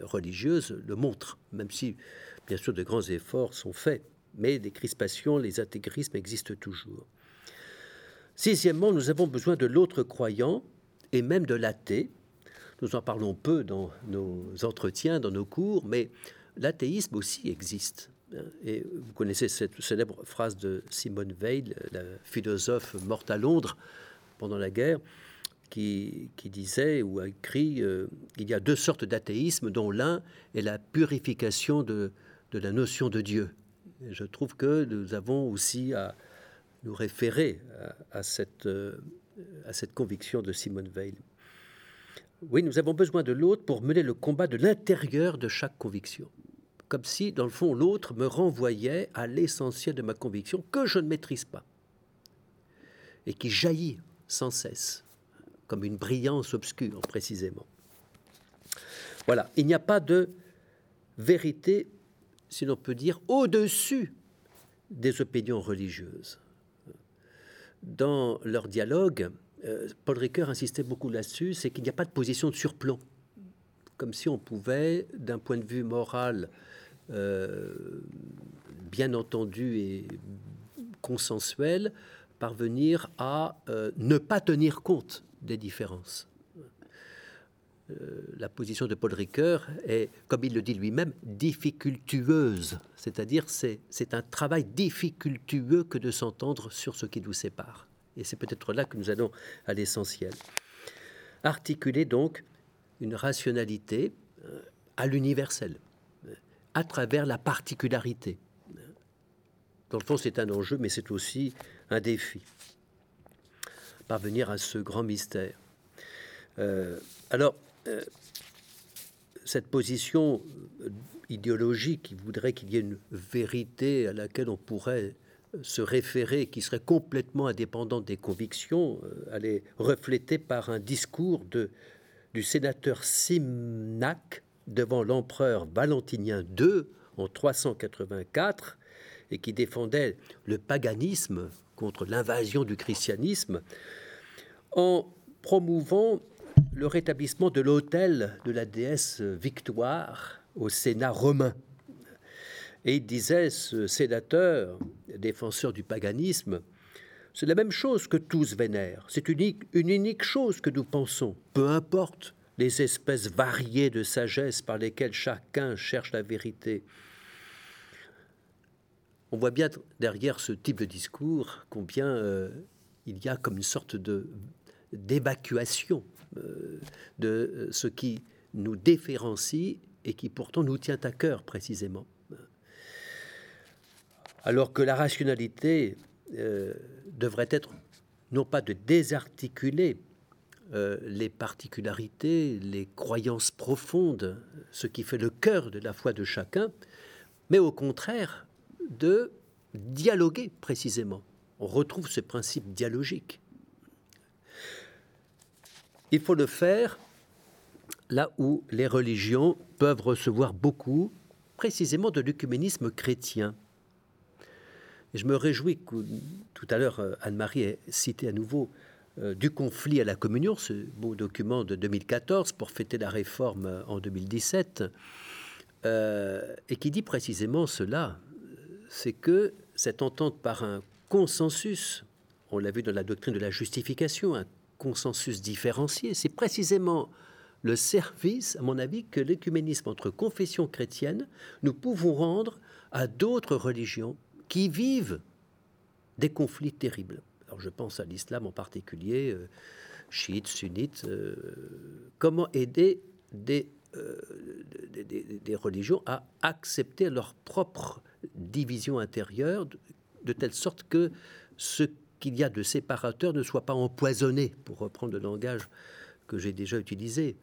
religieuses le montre, même si bien sûr de grands efforts sont faits mais les crispations, les intégrismes existent toujours. Sixièmement, nous avons besoin de l'autre croyant et même de l'athée. Nous en parlons peu dans nos entretiens, dans nos cours, mais l'athéisme aussi existe. Et vous connaissez cette célèbre phrase de Simone Veil, la philosophe morte à Londres pendant la guerre, qui, disait ou a écrit euh, il y a deux sortes d'athéisme, dont l'un est la purification de la notion de Dieu je trouve que nous avons aussi à nous référer à, cette, euh, à cette conviction de Simone Veil. Oui, nous avons besoin de l'autre pour mener le combat de l'intérieur de chaque conviction. Comme si, dans le fond, l'autre me renvoyait à l'essentiel de ma conviction que je ne maîtrise pas et qui jaillit sans cesse, comme une brillance obscure précisément. Voilà, il n'y a pas de vérité si l'on peut dire, au-dessus des opinions religieuses. Dans leur dialogue, euh, Paul Ricoeur insistait beaucoup là-dessus, c'est qu'il n'y a pas de position de surplomb. Comme si on pouvait, d'un point de vue moral, euh, bien entendu et consensuel, parvenir à euh, ne pas tenir compte des différences. Euh, la position de Paul Ricoeur est, comme il le dit lui-même, difficultueuse. C'est-à-dire, c'est, c'est un travail difficultueux que de s'entendre sur ce qui nous sépare. Et c'est peut-être là que nous allons à l'essentiel. Articuler donc une rationalité euh, à l'universel, euh, à travers la particularité. Dans le fond, c'est un enjeu, mais c'est aussi un défi. Parvenir à ce grand mystère. Alors, cette position idéologique qui voudrait qu'il y ait une vérité à laquelle on pourrait se référer, qui serait complètement indépendante des convictions, elle est reflétée par un discours de du sénateur Simnac devant l'empereur Valentinien II en 384 et qui défendait le paganisme contre l'invasion du christianisme en promouvant le rétablissement de l'autel de la déesse Victoire au Sénat romain. Et il disait, ce sénateur, défenseur du paganisme, c'est la même chose que tous vénèrent. C'est une, unique chose que nous pensons. Peu importe les espèces variées de sagesse par lesquelles chacun cherche la vérité. On voit bien derrière ce type de discours combien euh, il y a comme une sorte de d'évacuation de euh, ce qui nous différencie et qui pourtant nous tient à cœur précisément. Alors que la rationalité devrait être non pas de désarticuler euh, les particularités, les croyances profondes, ce qui fait le cœur de la foi de chacun, mais au contraire de dialoguer précisément. On retrouve ce principe dialogique. Il faut le faire là où les religions peuvent recevoir beaucoup, précisément de l'œcuménisme chrétien. Je me réjouis que tout à l'heure, euh, Anne-Marie ait cité à nouveau euh, du conflit à la communion, ce beau document de 2014 pour fêter la réforme euh, en 2017, et qui dit précisément cela, c'est que cette entente par un consensus, on l'a vu dans la doctrine de la justification, un consensus différencié, c'est précisément le service, à mon avis, que l'écuménisme entre confessions chrétiennes, nous pouvons rendre à d'autres religions qui vivent des conflits terribles. Alors je pense à l'islam en particulier, euh, chiites, sunnites. Euh, comment aider euh, des, des, religions à accepter leur propre division intérieure, de, telle sorte que ce qu'il y a de séparateur ne soit pas empoisonné, pour reprendre le langage que j'ai déjà utilisé,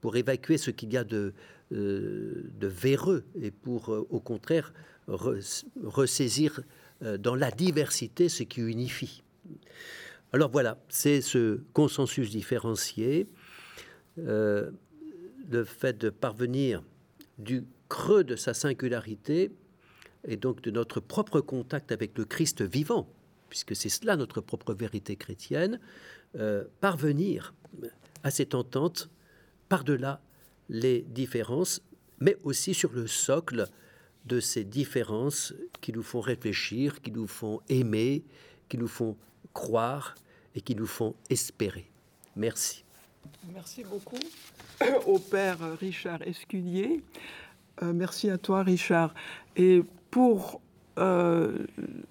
pour évacuer ce qu'il y a de, de véreux et pour, au contraire, ressaisir euh, dans la diversité ce qui unifie. Alors voilà, c'est ce consensus différencié, euh, le fait de parvenir du creux de sa singularité et donc de notre propre contact avec le Christ vivant, puisque c'est cela notre propre vérité chrétienne, euh, parvenir à cette entente par-delà les différences, mais aussi sur le socle de ces différences qui nous font réfléchir, qui nous font aimer, qui nous font croire et qui nous font espérer. Merci. Merci beaucoup au père Richard Escudier. Euh, merci à toi Richard. Et pour euh,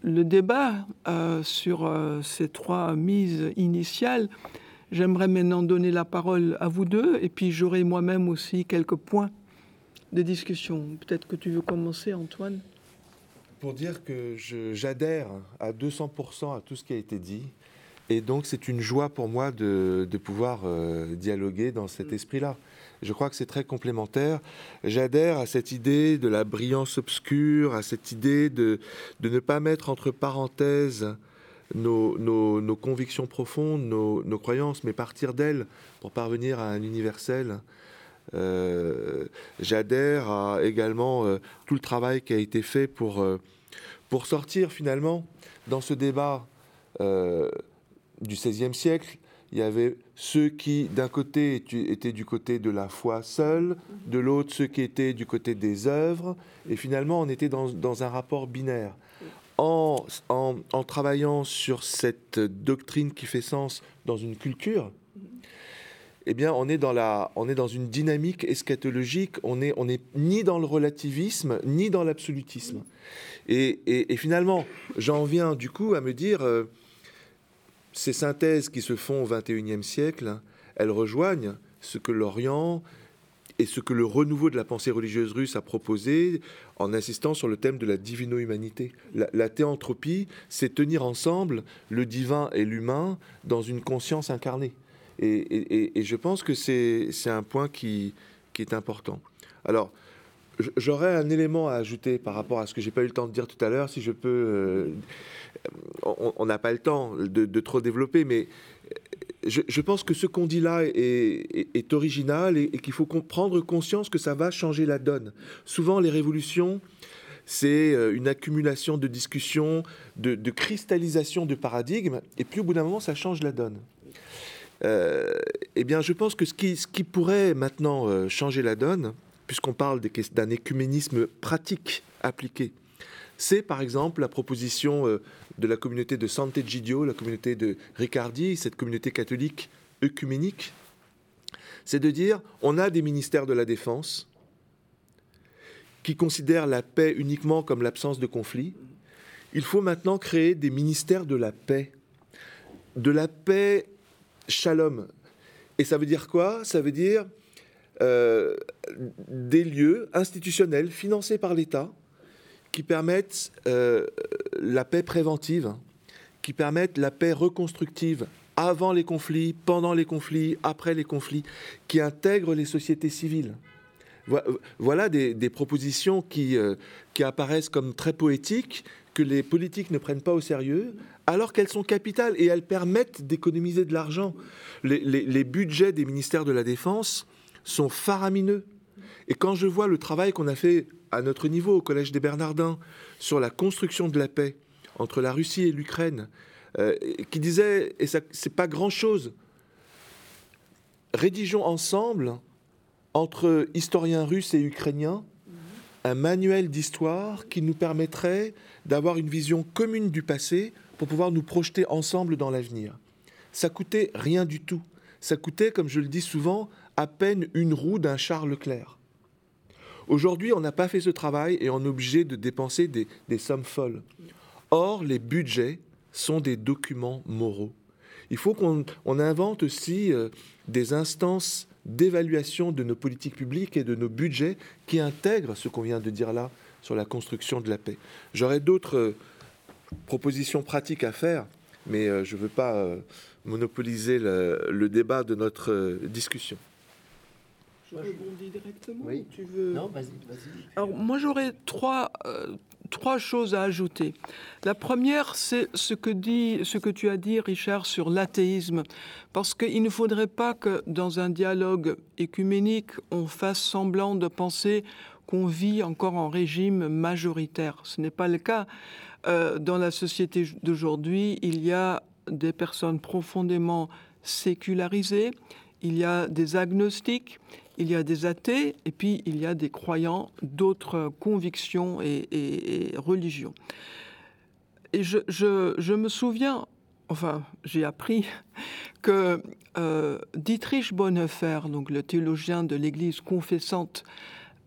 le débat euh, sur ces trois mises initiales, j'aimerais maintenant donner la parole à vous deux et puis j'aurai moi-même aussi quelques points de discussion. Peut-être que tu veux commencer, Antoine? Pour dire que j'adhère à 200% à tout ce qui a été dit. Et donc, c'est une joie pour moi de, pouvoir euh, dialoguer dans cet mm. esprit-là. Je crois que c'est très complémentaire. J'adhère à cette idée de la brillance obscure, à cette idée de, de ne pas mettre entre parenthèses nos, nos, convictions profondes, nos, nos, croyances, mais partir d'elles pour parvenir à un universel. Euh, j'adhère également euh, tout le travail qui a été fait pour, euh, pour sortir finalement dans ce débat du XVIe siècle. Il y avait ceux qui, d'un côté, étaient du côté de la foi seule, de l'autre, ceux qui étaient du côté des œuvres, et finalement, on était dans, dans un rapport binaire. En, en, travaillant sur cette doctrine qui fait sens dans une culture, eh bien, on est dans, la, on est dans une dynamique eschatologique, on n'est on est ni dans le relativisme, ni dans l'absolutisme. Et, finalement, j'en viens du coup à me dire, euh, ces synthèses qui se font au XXIe siècle, elles rejoignent ce que l'Orient et ce que le renouveau de la pensée religieuse russe a proposé en insistant sur le thème de la divino-humanité. La, théanthropie, c'est tenir ensemble le divin et l'humain dans une conscience incarnée. Et, je pense que c'est un point qui, qui est important. Alors, j'aurais un élément à ajouter par rapport à ce que j'ai pas eu le temps de dire tout à l'heure, si je peux. Euh, on n'a pas le temps de, trop développer, mais je, pense que ce qu'on dit là est, original et, qu'il faut prendre conscience que ça va changer la donne. Souvent, les révolutions, c'est euh, une accumulation de discussions, de, cristallisation de paradigmes, et puis au bout d'un moment, ça change la donne. Euh, eh bien, je pense que ce qui, ce qui pourrait maintenant euh, changer la donne, puisqu'on parle d'un écuménisme pratique appliqué, c'est par exemple la proposition de la communauté de Sant'Egidio, la communauté de Riccardi, cette communauté catholique œcuménique, c'est de dire on a des ministères de la défense qui considèrent la paix uniquement comme l'absence de conflit. Il faut maintenant créer des ministères de la paix, de la paix shalom. Et ça veut dire quoi? Ça veut dire euh, des lieux institutionnels financés par l'État qui permettent euh, la paix préventive, qui permettent la paix reconstructive avant les conflits, pendant les conflits, après les conflits, qui intègrent les sociétés civiles. Voilà des, propositions qui, euh, qui apparaissent comme très poétiques, que les politiques ne prennent pas au sérieux, alors qu'elles sont capitales et elles permettent d'économiser de l'argent. Les, les, budgets des ministères de la Défense sont faramineux. Et quand je vois le travail qu'on a fait à notre niveau au Collège des Bernardins sur la construction de la paix entre la Russie et l'Ukraine, euh, qui disait, et ça c'est pas grand-chose, rédigeons ensemble, entre historiens russes et ukrainiens, un manuel d'histoire qui nous permettrait d'avoir une vision commune du passé pour pouvoir nous projeter ensemble dans l'avenir. Ça coûtait rien du tout. Ça coûtait, comme je le dis souvent, à peine une roue d'un char Leclerc. Aujourd'hui, on n'a pas fait ce travail et on est obligé de dépenser des, sommes folles. Or, les budgets sont des documents moraux. Il faut qu'on invente aussi euh, des instances d'évaluation de nos politiques publiques et de nos budgets qui intègrent ce qu'on vient de dire là sur la construction de la paix. J'aurais d'autres euh, propositions pratiques à faire, mais euh, je ne veux pas monopoliser le, débat de notre discussion. Je rebondis directement tu veux... Non, vas-y, Alors, moi, j'aurais trois, euh, trois choses à ajouter. La première, c'est ce que, dit, ce que tu as dit, Richard, sur l'athéisme. Parce qu'il ne faudrait pas que, dans un dialogue écuménique, on fasse semblant de penser qu'on vit encore en régime majoritaire. Ce n'est pas le cas. Euh, dans la société d'aujourd'hui, il y a des personnes profondément sécularisées, il y a des agnostiques, il y a des athées et puis il y a des croyants d'autres convictions et, religions. Et je, me souviens, enfin j'ai appris que euh, Dietrich Bonhoeffer, donc le théologien de l'Église confessante,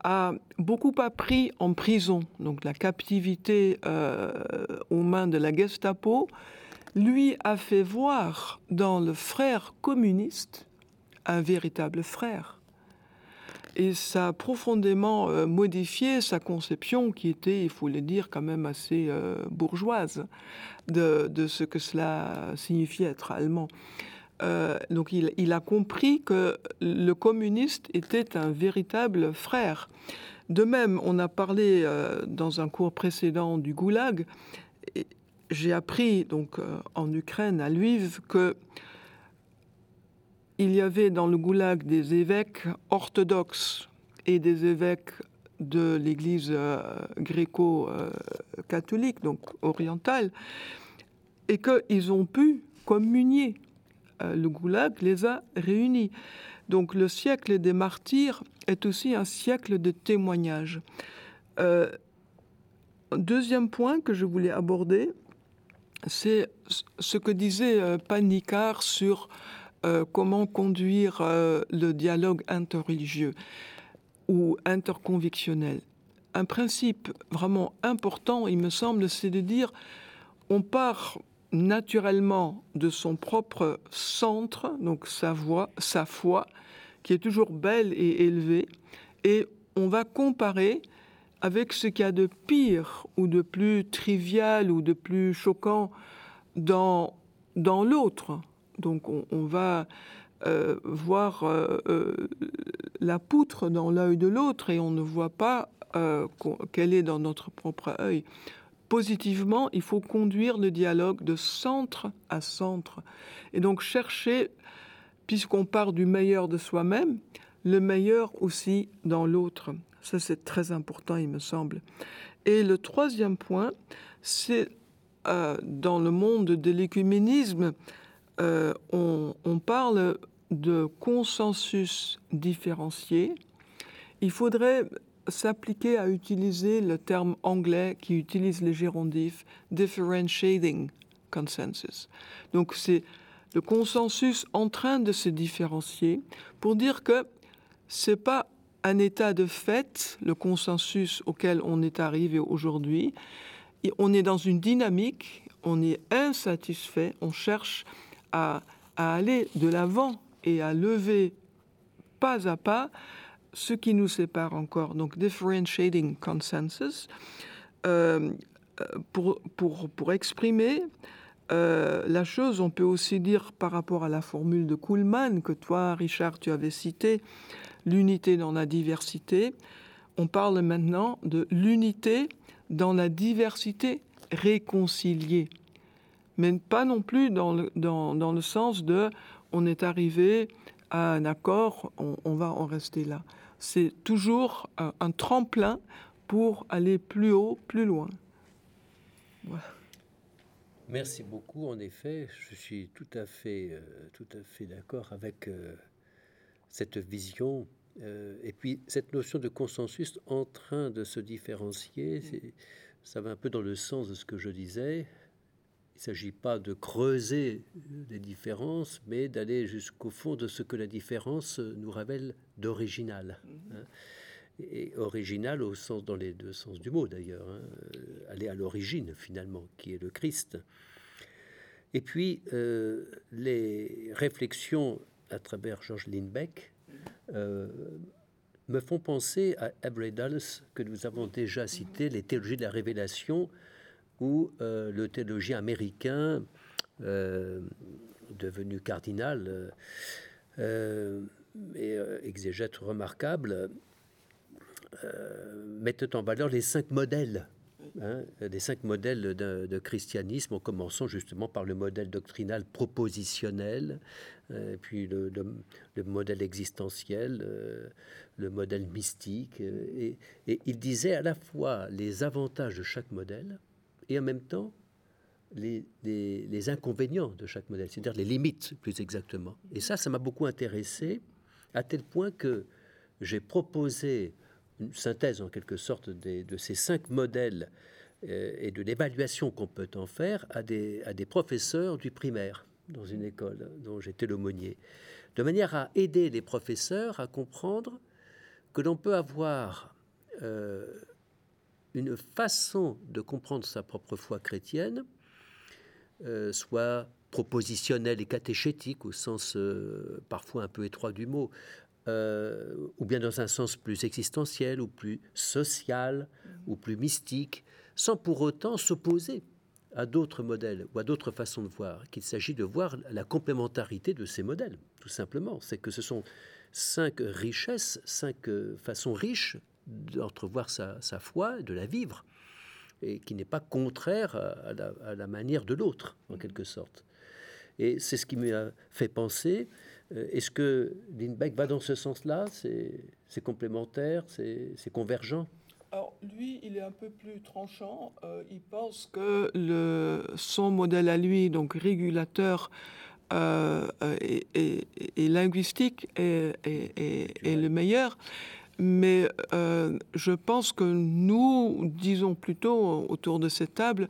a beaucoup appris en prison, donc la captivité euh, aux mains de la Gestapo, lui a fait voir dans le frère communiste un véritable frère et ça a profondément euh, modifié sa conception qui était, il faut le dire, quand même assez euh, bourgeoise de, ce que cela signifiait être allemand. Euh, donc il, a compris que le communiste était un véritable frère. De même, on a parlé dans un cours précédent du goulag. J'ai appris donc en Ukraine, à Lviv, que il y avait dans le goulag des évêques orthodoxes et des évêques de l'Église euh, gréco-catholique, donc orientale, et qu'ils ont pu communier. Euh, le goulag les a réunis. Donc le siècle des martyrs est aussi un siècle de témoignage. Euh, deuxième point que je voulais aborder, c'est ce que disait Panicard sur euh, comment conduire euh, le dialogue interreligieux ou interconvictionnel. Un principe vraiment important, il me semble, c'est de dire on part naturellement de son propre centre, donc sa voix, sa foi, qui est toujours belle et élevée, et on va comparer avec ce qu'il y a de pire ou de plus trivial ou de plus choquant dans, dans l'autre. Donc on, va euh, voir euh, euh, la poutre dans l'œil de l'autre et on ne voit pas qu'elle est dans notre propre œil. Positivement, il faut conduire le dialogue de centre à centre. Et donc chercher, puisqu'on part du meilleur de soi-même, le meilleur aussi dans l'autre. Ça, c'est très important, il me semble. Et le troisième point, c'est dans le monde de l'écuménisme, euh, on, parle de consensus différencié. Il faudrait s'appliquer à utiliser le terme anglais qui utilise les gérondifs, differentiating consensus. Donc c'est le consensus en train de se différencier pour dire que c'est pas un état de fait, le consensus auquel on est arrivé aujourd'hui. On est dans une dynamique, on est insatisfait, on cherche à, aller de l'avant et à lever pas à pas ce qui nous sépare encore. Donc, differentiating consensus, euh, pour, pour, pour, exprimer euh, la chose, on peut aussi dire par rapport à la formule de Kuhlmann que toi, Richard, tu avais cité, l'unité dans la diversité. On parle maintenant de l'unité dans la diversité réconciliée mais pas non plus dans le, dans, dans le sens de on est arrivé à un accord, on, va en rester là. C'est toujours un, tremplin pour aller plus haut, plus loin. Merci beaucoup. En effet, je suis tout à fait, euh, fait d'accord avec euh, cette vision. Euh, et puis cette notion de consensus en train de se différencier, ça va un peu dans le sens de ce que je disais. Il ne s'agit pas de creuser les différences, mais d'aller jusqu'au fond de ce que la différence nous révèle d'original. Hein. Et original au sens, dans les deux sens du mot d'ailleurs, hein. aller à l'origine finalement, qui est le Christ. Et puis euh, les réflexions à travers Georges Lindbeck euh, me font penser à Avery Dulles, que nous avons déjà cité, les théologies de la révélation, où euh, le théologien américain, euh, devenu cardinal euh, et exégète remarquable, mettait en valeur les cinq modèles Hein, les cinq modèles de, christianisme, en commençant justement par le modèle doctrinal propositionnel, puis le, modèle existentiel, le modèle mystique. et, il disait à la fois les avantages de chaque modèle et en même temps les, inconvénients de chaque modèle, c'est-à-dire les limites plus exactement. Et ça, ça m'a beaucoup intéressé, à tel point que j'ai proposé une synthèse en quelque sorte de ces cinq modèles euh, et de l'évaluation qu'on peut en faire à des, professeurs du primaire dans une école dont j'étais l'aumônier, de manière à aider les professeurs à comprendre que l'on peut avoir euh, une façon de comprendre sa propre foi chrétienne, euh, soit propositionnelle et catéchétique au sens euh, parfois un peu étroit du mot, euh, ou bien dans un sens plus existentiel ou plus social ou plus mystique, sans pour autant s'opposer à d'autres modèles ou à d'autres façons de voir, qu'il s'agit de voir la complémentarité de ces modèles, tout simplement. C'est que ce sont cinq richesses, cinq façons riches d'entrevoir sa, sa foi, de la vivre, et qui n'est pas contraire à, la, manière de l'autre, en quelque sorte. Et c'est ce qui m'a fait penser, euh, est-ce que Lindbeck va dans ce sens-là? C'est complémentaire C'est convergent? Alors lui, il est un peu plus tranchant. Euh, il pense que le, son modèle à lui, donc régulateur euh, et, linguistique, est, est, le meilleur. Mais euh, je pense que nous disons plutôt autour de cette table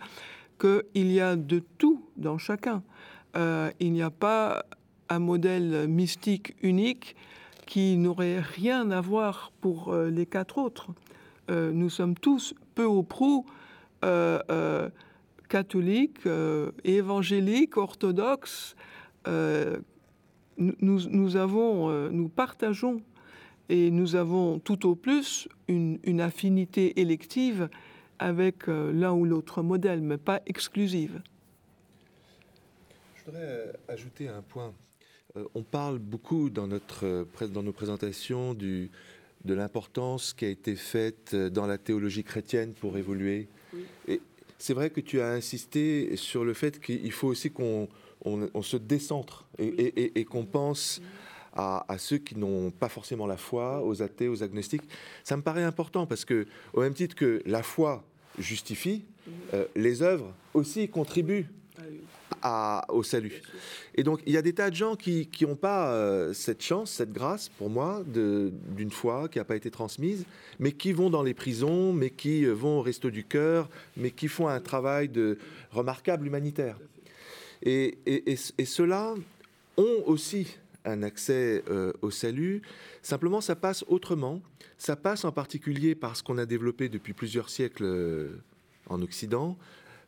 qu'il y a de tout dans chacun. Euh, il n'y a pas un modèle mystique unique qui n'aurait rien à voir pour euh, les quatre autres. nous sommes tous peu ou prou catholiques, évangéliques, orthodoxes, nous, partageons et nous avons tout au plus une, une affinité élective avec euh, l'un ou l'autre modèle, mais pas exclusive. Je voudrais euh, ajouter un point. on parle beaucoup dans, notre, dans nos présentations du, de l'importance qui a été faite dans la théologie chrétienne pour évoluer. Et c'est vrai que tu as insisté sur le fait qu'il faut aussi qu'on on, se décentre et, qu'on pense à, ceux qui n'ont pas forcément la foi, aux athées, aux agnostiques. Ça me paraît important parce que, au même titre que la foi justifie, euh, les œuvres aussi contribuent à, au salut. Et donc, il y a des tas de gens qui n'ont pas euh, cette chance, cette grâce, pour moi, d'une foi qui n'a pas été transmise, mais qui vont dans les prisons, mais qui vont au resto du cœur, mais qui font un travail de remarquable humanitaire. Et, ceux-là ont aussi un accès euh, au salut. Simplement, ça passe autrement. Ça passe en particulier par ce qu'on a développé depuis plusieurs siècles euh, en Occident,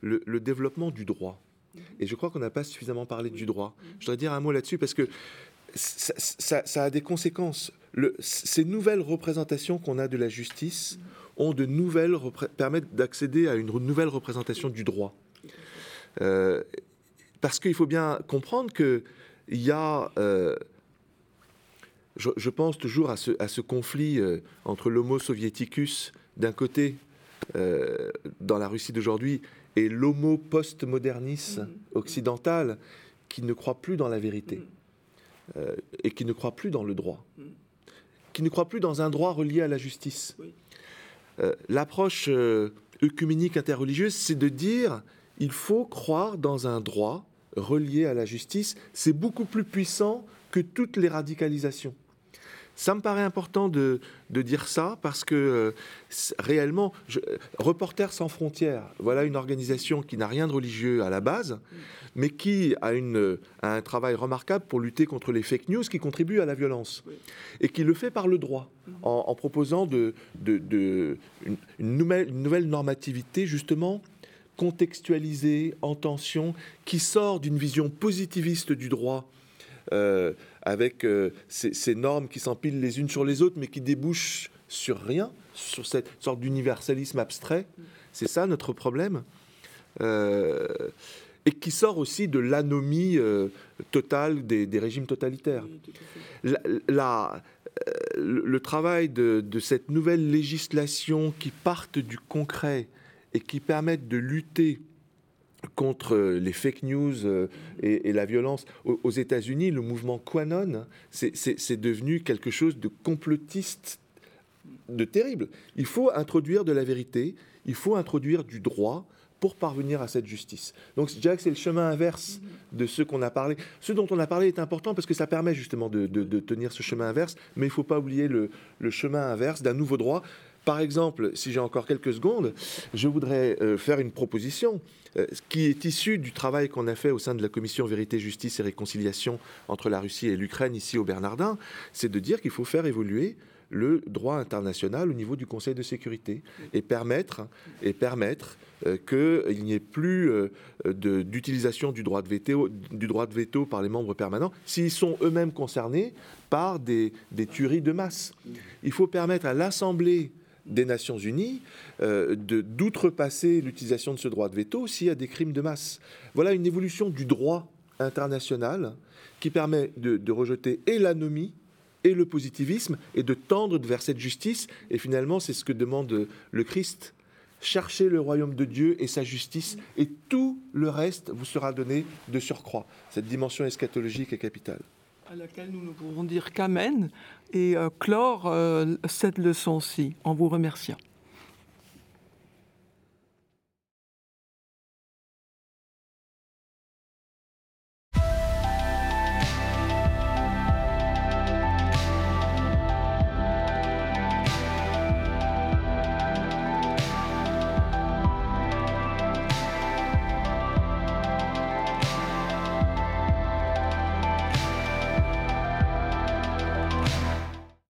le, développement du droit. Et je crois qu'on n'a pas suffisamment parlé du droit. Je voudrais dire un mot là-dessus parce que ça, a des conséquences. ces nouvelles représentations qu'on a de la justice ont de nouvelles permettent d'accéder à une nouvelle représentation du droit. Euh, parce qu'il faut bien comprendre qu'il y a, euh, je, pense toujours à ce, conflit euh, entre l'homo soviéticus d'un côté euh, dans la Russie d'aujourd'hui et l'homo postmodernis mm-hmm. occidental qui ne croit plus dans la vérité mm. et qui ne croit plus dans le droit, mm. qui ne croit plus dans un droit relié à la justice. L'approche œcuménique interreligieuse, c'est de dire il faut croire dans un droit relié à la justice, c'est beaucoup plus puissant que toutes les radicalisations. Ça me paraît important de, dire ça parce que euh, réellement, Reporters sans frontières, voilà une organisation qui n'a rien de religieux à la base, mais qui a, un travail remarquable pour lutter contre les fake news qui contribuent à la violence. Et qui le fait par le droit, en, proposant une nouvelle normativité justement contextualisé, en tension, qui sort d'une vision positiviste du droit, euh, avec euh, ces, normes qui s'empilent les unes sur les autres, mais qui débouchent sur rien, sur cette sorte d'universalisme abstrait. C'est ça notre problème. Euh, et qui sort aussi de l'anomie totale des, régimes totalitaires. La, le travail de, de, cette nouvelle législation qui parte du concret, et qui permettent de lutter contre les fake news euh, et, la violence. Aux, États-Unis, le mouvement Quanon, c'est devenu quelque chose de complotiste, de terrible. Il faut introduire de la vérité, il faut introduire du droit pour parvenir à cette justice. Donc que c'est le chemin inverse de ce qu'on a parlé. Ce dont on a parlé est important parce que ça permet justement de, tenir ce chemin inverse, mais il ne faut pas oublier le chemin inverse d'un nouveau droit. Par exemple, si j'ai encore quelques secondes, je voudrais euh, faire une proposition euh, qui est issue du travail qu'on a fait au sein de la commission Vérité, Justice et Réconciliation entre la Russie et l'Ukraine ici au Bernardin, c'est de dire qu'il faut faire évoluer le droit international au niveau du Conseil de sécurité et permettre, et permettre euh, qu'il n'y ait plus d'utilisation du, droit de veto, du droit de veto par les membres permanents s'ils sont eux-mêmes concernés par des, des tueries de masse. Il faut permettre à l'Assemblée des Nations Unies euh, d'outrepasser l'utilisation de ce droit de veto s'il y a des crimes de masse. Voilà une évolution du droit international qui permet de, rejeter et l'anomie et le positivisme et de tendre vers cette justice. Et finalement, c'est ce que demande le Christ. Cherchez le royaume de Dieu et sa justice, et tout le reste vous sera donné de surcroît. Cette dimension eschatologique est capitale à laquelle nous ne pourrons dire qu'Amen et euh, clore euh, cette leçon-ci en vous remerciant.